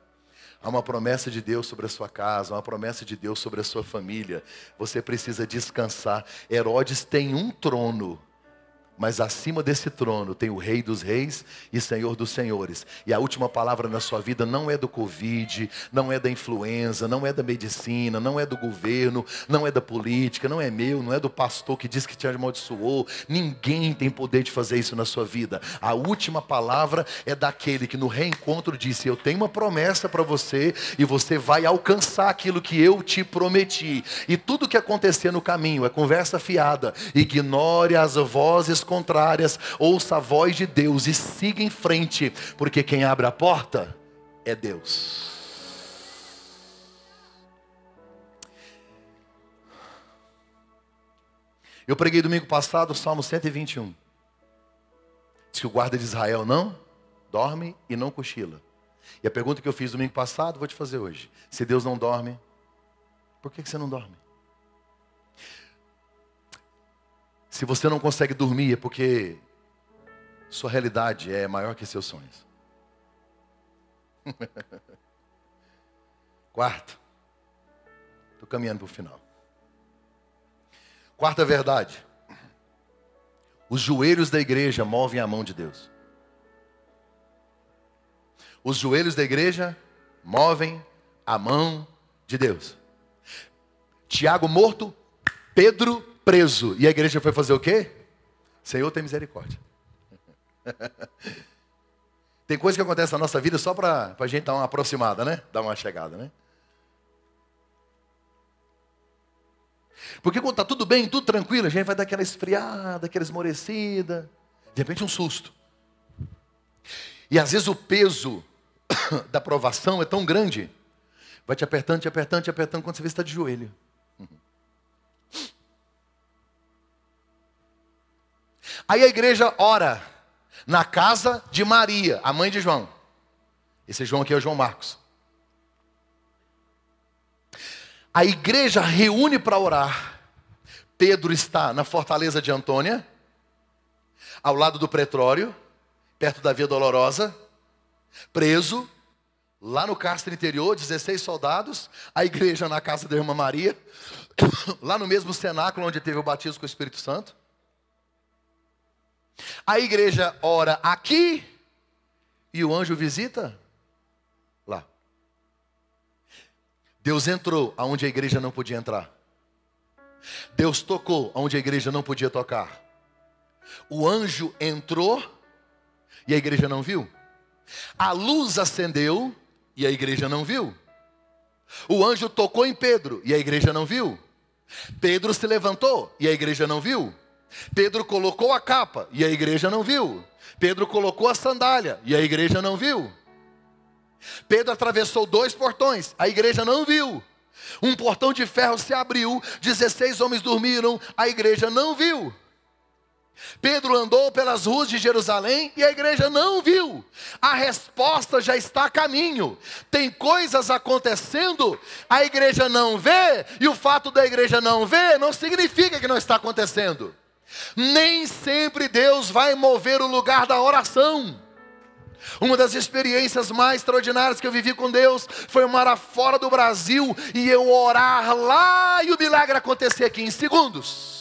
Há uma promessa de Deus sobre a sua casa, uma promessa de Deus sobre a sua família. Você precisa descansar. Herodes tem um trono, mas acima desse trono tem o Rei dos Reis e Senhor dos Senhores. E a última palavra na sua vida não é do Covid, não é da influenza, não é da medicina, não é do governo, não é da política, não é meu, não é do pastor que diz que te amaldiçoou. Ninguém tem poder de fazer isso na sua vida. A última palavra é daquele que no reencontro disse: Eu tenho uma promessa para você e você vai alcançar aquilo que eu te prometi. E tudo que acontecer no caminho é conversa fiada. Ignore as vozes contrárias, ouça a voz de Deus e siga em frente, porque quem abre a porta é Deus. Eu preguei domingo passado o Salmo 121. Diz que o guarda de Israel não dorme e não cochila. E a pergunta que eu fiz domingo passado, vou te fazer hoje. Se Deus não dorme, por que você não dorme? Se você não consegue dormir é porque sua realidade é maior que seus sonhos. Quarto, estou caminhando para o final. Quarta verdade: os joelhos da igreja movem a mão de Deus. Os joelhos da igreja movem a mão de Deus. Tiago morto, Pedro preso. E a igreja foi fazer o quê? Senhor, tem misericórdia. tem coisa que acontece na nossa vida só para a gente dar uma aproximada, né? Dar uma chegada, né? Porque quando está tudo bem, tudo tranquilo, a gente vai dar aquela esfriada, aquela esmorecida. De repente um susto. E às vezes o peso da provação é tão grande, vai te apertando, te apertando, te apertando, quando você vê que está de joelho. Aí a igreja ora na casa de Maria, a mãe de João. Esse João aqui é o João Marcos. A igreja reúne para orar. Pedro está na fortaleza de Antônia, ao lado do pretório, perto da Via Dolorosa, preso, lá no castro interior, 16 soldados, a igreja na casa da irmã Maria, lá no mesmo cenáculo onde teve o batismo com o Espírito Santo. A igreja ora aqui e o anjo visita lá. Deus entrou aonde a igreja não podia entrar. Deus tocou aonde a igreja não podia tocar. O anjo entrou e a igreja não viu. A luz acendeu e a igreja não viu. O anjo tocou em Pedro e a igreja não viu. Pedro se levantou e a igreja não viu. Pedro colocou a capa e a igreja não viu. Pedro colocou a sandália e a igreja não viu. Pedro atravessou dois portões, a igreja não viu. Um portão de ferro se abriu, 16 homens dormiram, a igreja não viu. Pedro andou pelas ruas de Jerusalém e a igreja não viu. A resposta já está a caminho. Tem coisas acontecendo, a igreja não vê, e o fato da igreja não ver não significa que não está acontecendo. Nem sempre Deus vai mover o lugar da oração. Uma das experiências mais extraordinárias que eu vivi com Deus foi morar fora do Brasil e eu orar lá e o milagre acontecer aqui em segundos.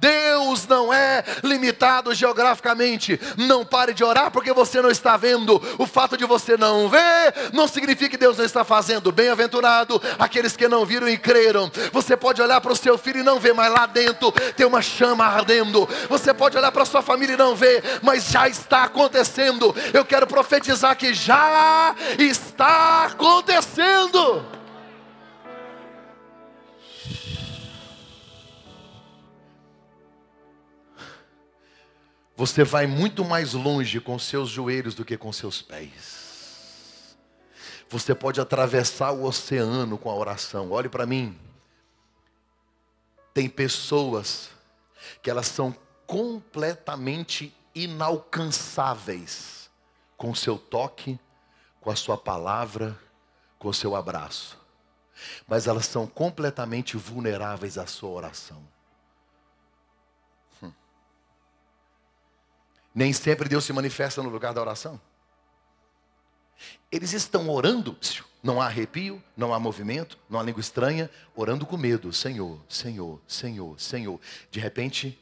Deus não é limitado geograficamente. Não pare de orar porque você não está vendo. O fato de você não ver não significa que Deus não está fazendo. Bem-aventurado aqueles que não viram e creram. Você pode olhar para o seu filho e não ver, mas lá dentro tem uma chama ardendo. Você pode olhar para a sua família e não ver, mas já está acontecendo. Eu quero profetizar que já está acontecendo. Você vai muito mais longe com seus joelhos do que com seus pés. Você pode atravessar o oceano com a oração. Olhe para mim. Tem pessoas que elas são completamente inalcançáveis com seu toque, com a sua palavra, com o seu abraço. Mas elas são completamente vulneráveis à sua oração. Nem sempre Deus se manifesta no lugar da oração. Eles estão orando, não há arrepio, não há movimento, não há língua estranha, orando com medo. Senhor, Senhor, Senhor, Senhor. De repente,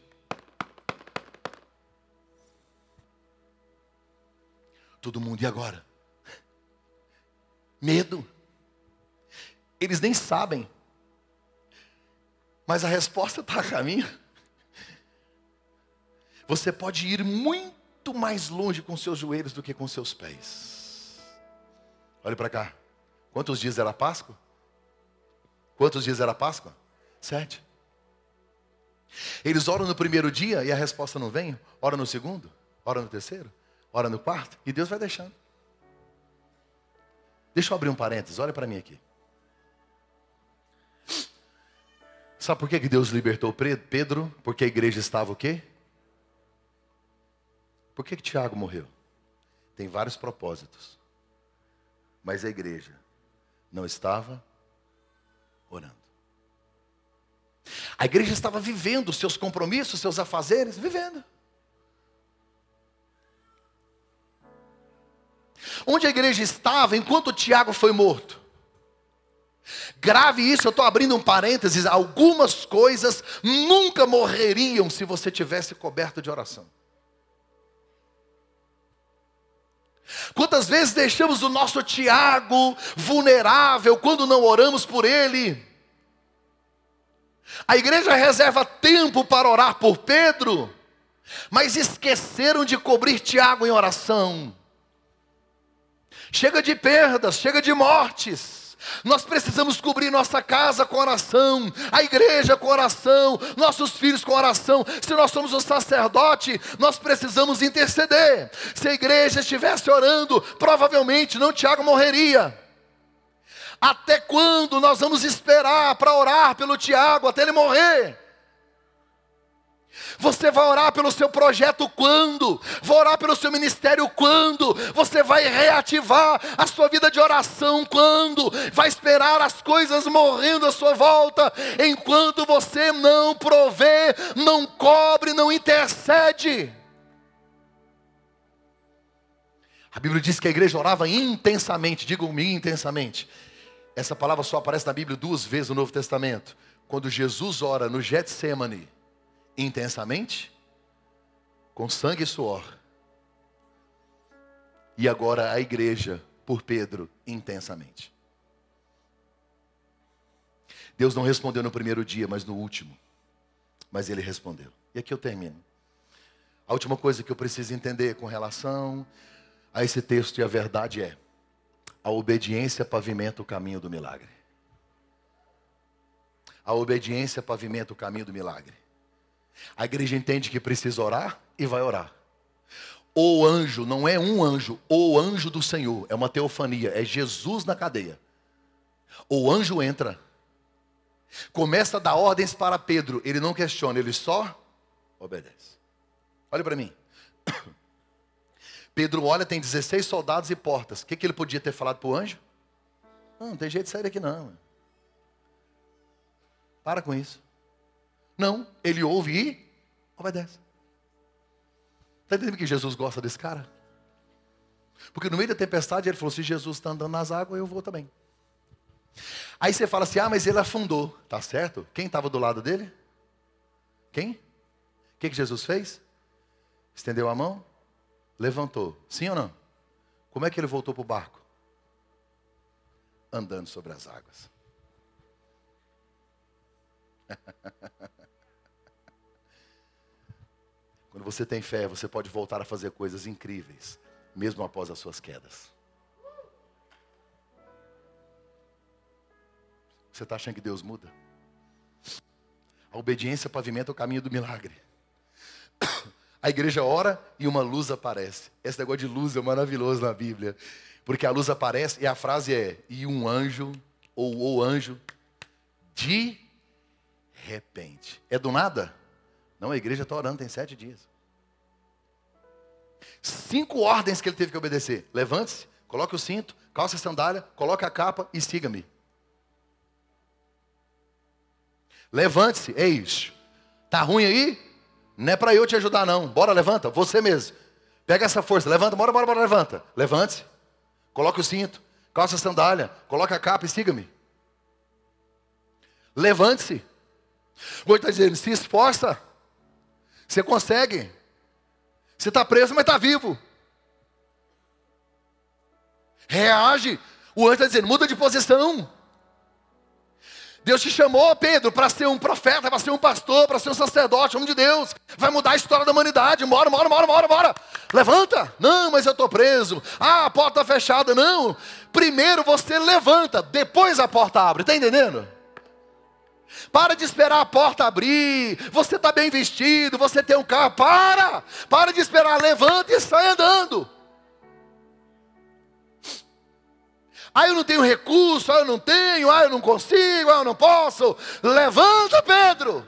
todo mundo, e agora? Medo. Eles nem sabem. Mas a resposta está a caminho. Você pode ir muito mais longe com seus joelhos do que com seus pés. Olhe para cá. Quantos dias era Páscoa? Quantos dias era Páscoa? Sete. Eles oram no primeiro dia e a resposta não vem. Ora no segundo, ora no terceiro, ora no quarto. E Deus vai deixando. Deixa eu abrir um parênteses, olha para mim aqui. Sabe por que Deus libertou Pedro? Porque a igreja estava o quê? Por que, que Tiago morreu? Tem vários propósitos. Mas a igreja não estava orando. A igreja estava vivendo seus compromissos, seus afazeres, vivendo. Onde a igreja estava enquanto Tiago foi morto? Grave isso, eu estou abrindo um parênteses. Algumas coisas nunca morreriam se você tivesse coberto de oração. Quantas vezes deixamos o nosso Tiago vulnerável quando não oramos por ele? A igreja reserva tempo para orar por Pedro, mas esqueceram de cobrir Tiago em oração. Chega de perdas, chega de mortes. Nós precisamos cobrir nossa casa com oração, a igreja com oração, nossos filhos com oração. Se nós somos o sacerdote, nós precisamos interceder. Se a igreja estivesse orando, provavelmente não Tiago morreria. Até quando nós vamos esperar para orar pelo Tiago até ele morrer? Você vai orar pelo seu projeto quando? Vai orar pelo seu ministério quando? Você vai reativar a sua vida de oração quando? Vai esperar as coisas morrendo à sua volta enquanto você não provê, não cobre, não intercede. A Bíblia diz que a igreja orava intensamente, digam-me intensamente. Essa palavra só aparece na Bíblia duas vezes no Novo Testamento. Quando Jesus ora no Getsemane, intensamente, com sangue e suor. E agora a igreja, por Pedro, intensamente. Deus não respondeu no primeiro dia, mas no último. Mas ele respondeu. E aqui eu termino. A última coisa que eu preciso entender com relação a esse texto e a verdade é: a obediência pavimenta o caminho do milagre. A obediência pavimenta o caminho do milagre. A igreja entende que precisa orar e vai orar. O anjo não é um anjo, o anjo do Senhor, é uma teofania, é Jesus na cadeia. O anjo entra, começa a dar ordens para Pedro, ele não questiona, ele só obedece. Olha para mim. Pedro olha, tem 16 soldados e portas. O que, que ele podia ter falado para o anjo? Não, não tem jeito de sair daqui não. Para com isso. Não, ele ouve e obedece. Está entendendo que Jesus gosta desse cara? Porque no meio da tempestade ele falou: se Jesus está andando nas águas, eu vou também. Aí você fala assim: ah, mas ele afundou. Tá certo? Quem estava do lado dele? Quem? O que, que Jesus fez? Estendeu a mão? Levantou. Sim ou não? Como é que ele voltou para o barco? Andando sobre as águas. Quando você tem fé, você pode voltar a fazer coisas incríveis, mesmo após as suas quedas. Você está achando que Deus muda? A obediência pavimenta o caminho do milagre. A igreja ora e uma luz aparece. Esse negócio de luz é maravilhoso na Bíblia. Porque a luz aparece e a frase é: e um anjo, ou o anjo, de repente. É do nada? Não, a igreja está orando, tem sete dias. Cinco ordens que ele teve que obedecer. Levante-se, coloque o cinto, calça a sandália, coloque a capa e siga-me. Levante-se, eis. Tá ruim aí? Não é para eu te ajudar não. Bora, levanta, você mesmo. Pega essa força, levanta, bora, bora, bora, levanta. Levante-se. Coloque o cinto, calça a sandália, coloque a capa e siga-me. Levante-se. Hoje está dizendo, se esforça. Você consegue. Você está preso, mas está vivo. Reage. O anjo está dizendo, muda de posição. Deus te chamou, Pedro, para ser um profeta, para ser um pastor, para ser um sacerdote, homem de Deus. Vai mudar a história da humanidade. Bora, bora, bora, bora, bora. Levanta. Não, mas eu estou preso. Ah, a porta fechada. Não. Primeiro você levanta, depois a porta abre. Está entendendo? Para de esperar a porta abrir. Você está bem vestido, você tem um carro. Para! Para de esperar. Levanta e sai andando. Ah, eu não tenho recurso, ah, eu não tenho, ah, eu não consigo, ah, eu não posso. Levanta, Pedro.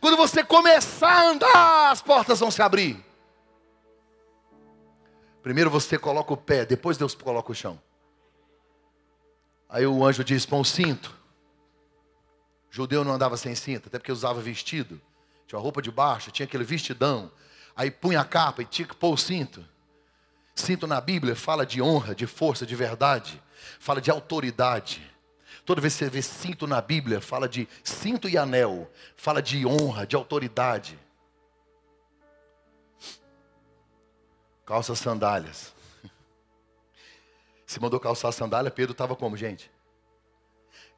Quando você começar a andar, as portas vão se abrir. Primeiro você coloca o pé, depois Deus coloca o chão. Aí o anjo diz: põe o cinto. Judeu não andava sem cinto, até porque usava vestido. Tinha uma roupa de baixo, tinha aquele vestidão. Aí punha a capa e tinha que pôr o cinto. Cinto na Bíblia fala de honra, de força, de verdade. Fala de autoridade. Toda vez que você vê cinto na Bíblia, fala de cinto e anel. Fala de honra, de autoridade. Calça sandálias. Se mandou calçar sandália, Pedro estava como, gente?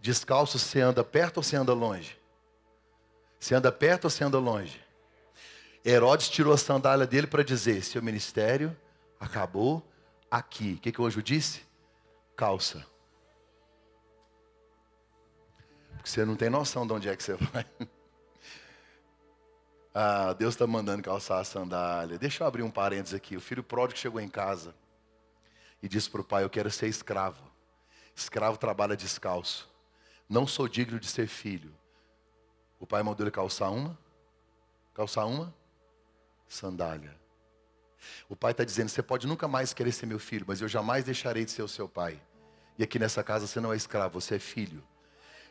Descalço, você anda perto ou você anda longe? Você anda perto ou você anda longe? Herodes tirou a sandália dele para dizer: seu ministério acabou aqui. O que, que o anjo disse? Calça. Porque você não tem noção de onde é que você vai. Ah, Deus está mandando calçar a sandália. Deixa eu abrir um parênteses aqui. O filho pródigo chegou em casa e disse para o pai: Eu quero ser escravo. Escravo trabalha descalço. Não sou digno de ser filho. O pai mandou ele calçar uma, calçar uma sandália. O pai está dizendo: Você pode nunca mais querer ser meu filho, mas eu jamais deixarei de ser o seu pai. E aqui nessa casa você não é escravo, você é filho.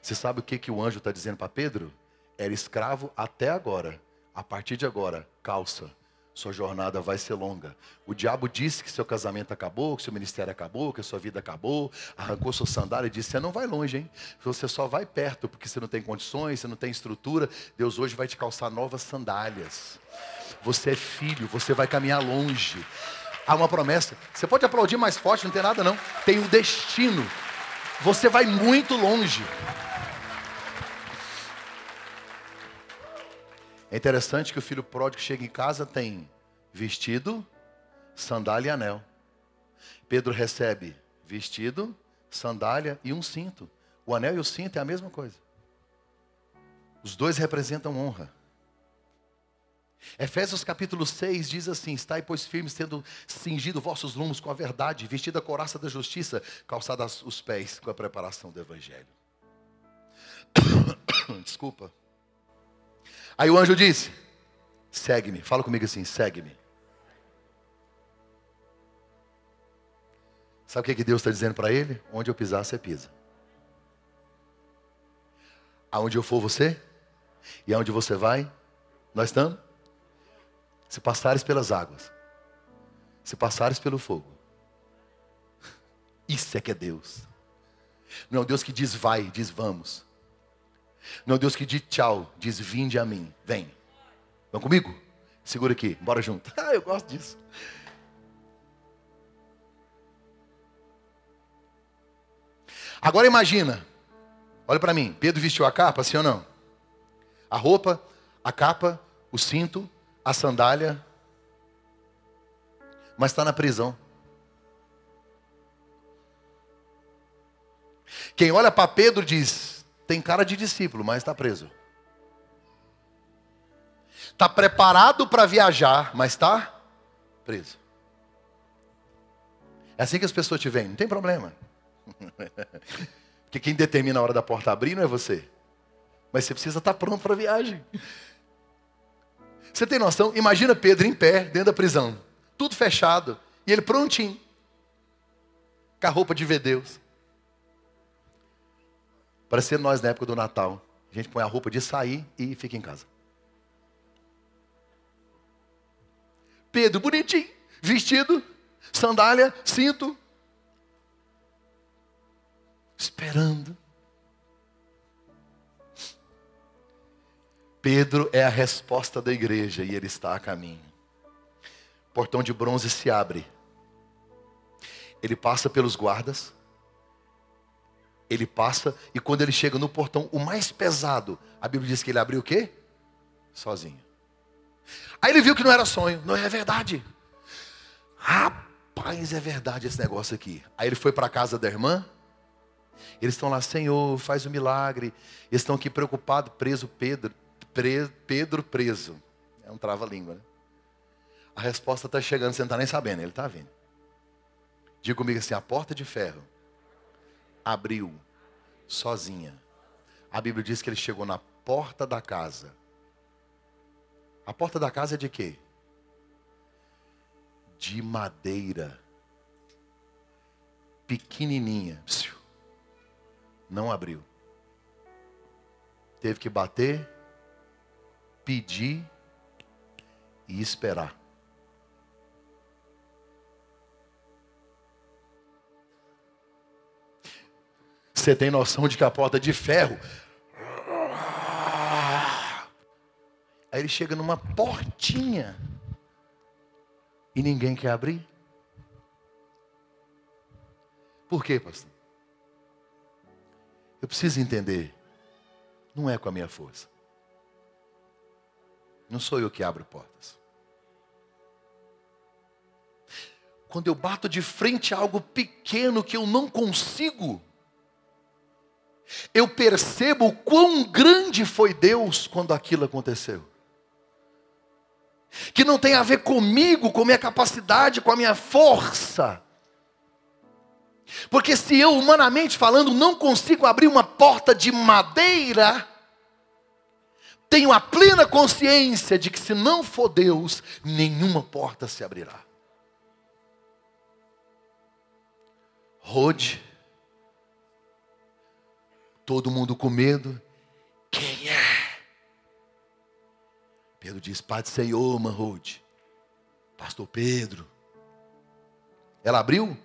Você sabe o que, que o anjo está dizendo para Pedro? Era escravo até agora a partir de agora, calça. Sua jornada vai ser longa. O diabo disse que seu casamento acabou, que seu ministério acabou, que a sua vida acabou, arrancou sua sandália e disse: Você não vai longe, hein? Você só vai perto, porque você não tem condições, você não tem estrutura. Deus hoje vai te calçar novas sandálias. Você é filho, você vai caminhar longe. Há uma promessa. Você pode aplaudir mais forte, não tem nada não. Tem um destino. Você vai muito longe. É interessante que o filho pródigo chega em casa, tem vestido, sandália e anel. Pedro recebe vestido, sandália e um cinto. O anel e o cinto é a mesma coisa. Os dois representam honra. Efésios capítulo 6 diz assim: Estai, pois, firmes, tendo cingido vossos rumos com a verdade, vestida a coraça da justiça, calçadas os pés com a preparação do evangelho. Desculpa. Aí o anjo disse: segue-me. Fala comigo assim: segue-me. Sabe o que, Deus está dizendo para ele? Onde eu pisar, você pisa. Aonde eu for, você? E aonde você vai? Nós estamos? Se passares pelas águas, se passares pelo fogo, isso é que é Deus. Não é um Deus que diz vai, diz vamos. Não é Deus que diz tchau, diz vinde a mim. Vem. Vão comigo? Segura aqui, bora junto. Ah, eu gosto disso. Agora imagina. Olha para mim. Pedro vestiu a capa, sim ou não? A roupa, a capa, o cinto, a sandália. Mas está na prisão. Quem olha para Pedro diz: tem cara de discípulo, mas está preso. Está preparado para viajar, mas está preso. É assim que as pessoas te veem, não tem problema. Porque quem determina a hora da porta abrir não é você. Mas você precisa estar tá pronto para a viagem. Você tem noção? Imagina Pedro em pé, dentro da prisão. Tudo fechado. E ele prontinho. Com a roupa de ver Deus. Parecendo nós na época do Natal. A gente põe a roupa de sair e fica em casa. Pedro, bonitinho, vestido, sandália, cinto. Esperando. Pedro é a resposta da igreja e ele está a caminho. O portão de bronze se abre. Ele passa pelos guardas ele passa e quando ele chega no portão, o mais pesado, a Bíblia diz que ele abriu o quê? Sozinho. Aí ele viu que não era sonho, não é verdade. Rapaz, é verdade esse negócio aqui. Aí ele foi para a casa da irmã. Eles estão lá, Senhor, faz o um milagre. Eles estão aqui preocupados, preso Pedro, pre, Pedro preso. É um trava-língua, né? A resposta está chegando, você não está nem sabendo, ele está vindo. Diga comigo assim: a porta de ferro abriu sozinha. A Bíblia diz que ele chegou na porta da casa. A porta da casa é de quê? De madeira. Pequenininha. Não abriu. Teve que bater, pedir e esperar. Você tem noção de que a porta de ferro. Aí ele chega numa portinha. E ninguém quer abrir. Por quê, pastor? Eu preciso entender. Não é com a minha força. Não sou eu que abro portas. Quando eu bato de frente a algo pequeno que eu não consigo, eu percebo quão grande foi Deus quando aquilo aconteceu. Que não tem a ver comigo, com minha capacidade, com a minha força. Porque se eu, humanamente falando, não consigo abrir uma porta de madeira, tenho a plena consciência de que se não for Deus, nenhuma porta se abrirá. Rode, todo mundo com medo. Quem é? Pedro diz: do Senhor, Rode. Pastor Pedro. Ela abriu?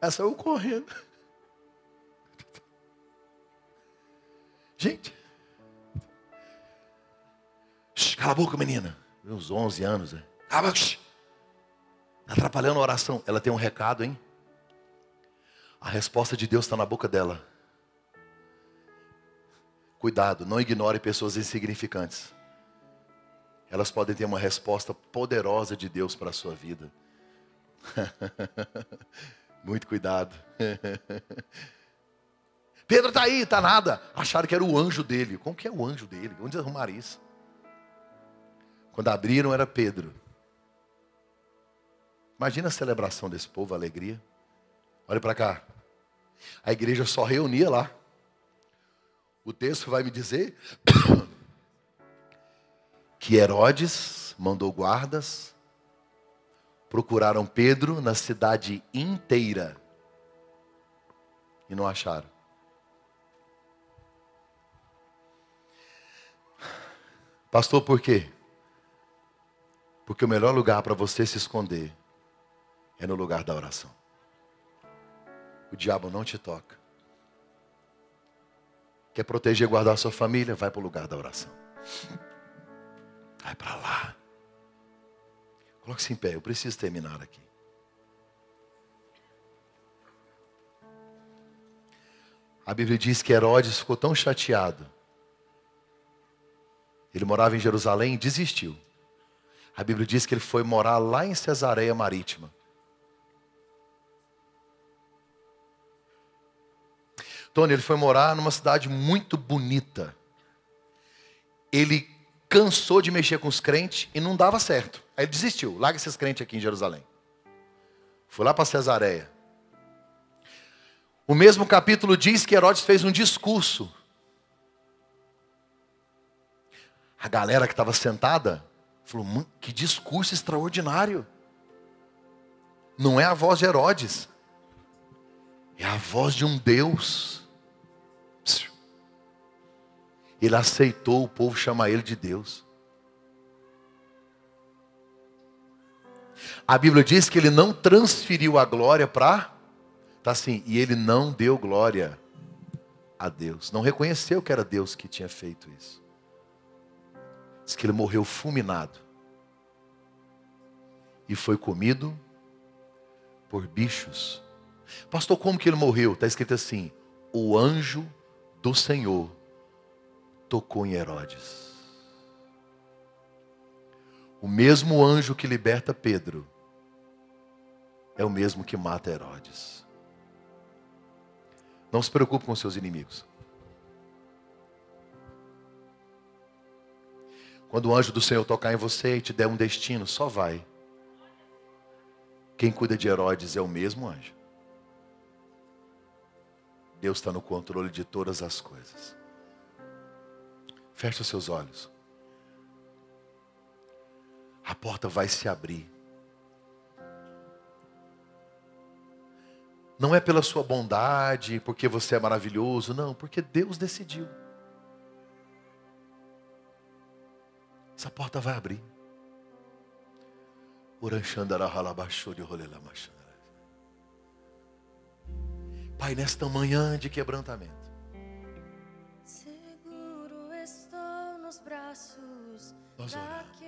Ela saiu correndo. Gente, cala a boca, menina. Uns 11 anos, né? Cala a boca. Atrapalhando a oração. Ela tem um recado, hein? A resposta de Deus está na boca dela. Cuidado, não ignore pessoas insignificantes. Elas podem ter uma resposta poderosa de Deus para a sua vida. Muito cuidado. Pedro está aí, está nada. Acharam que era o anjo dele. Como que é o anjo dele? Onde arrumaram isso? Quando abriram era Pedro. Imagina a celebração desse povo, a alegria. Olha para cá. A igreja só reunia lá. O texto vai me dizer que Herodes mandou guardas Procuraram Pedro na cidade inteira e não acharam. Pastor, por quê? Porque o melhor lugar para você se esconder é no lugar da oração. O diabo não te toca. Quer proteger e guardar a sua família? Vai para o lugar da oração. Vai para lá. Coloque-se em pé, eu preciso terminar aqui. A Bíblia diz que Herodes ficou tão chateado. Ele morava em Jerusalém e desistiu. A Bíblia diz que ele foi morar lá em Cesareia Marítima. Tony, ele foi morar numa cidade muito bonita. Ele cansou de mexer com os crentes e não dava certo. Aí ele desistiu. Larga esses crentes aqui em Jerusalém. Foi lá para Cesareia. O mesmo capítulo diz que Herodes fez um discurso. A galera que estava sentada falou: que discurso extraordinário. Não é a voz de Herodes, é a voz de um Deus. Ele aceitou o povo chamar ele de Deus. A Bíblia diz que ele não transferiu a glória para. Está assim, e ele não deu glória a Deus. Não reconheceu que era Deus que tinha feito isso. Diz que ele morreu fulminado. E foi comido por bichos. Pastor, como que ele morreu? Está escrito assim: o anjo do Senhor tocou em Herodes. O mesmo anjo que liberta Pedro é o mesmo que mata Herodes. Não se preocupe com seus inimigos. Quando o anjo do Senhor tocar em você e te der um destino, só vai. Quem cuida de Herodes é o mesmo anjo. Deus está no controle de todas as coisas. Feche os seus olhos. A porta vai se abrir. Não é pela sua bondade, porque você é maravilhoso, não, porque Deus decidiu. Essa porta vai abrir. Pai, nesta manhã de quebrantamento, Buzzword.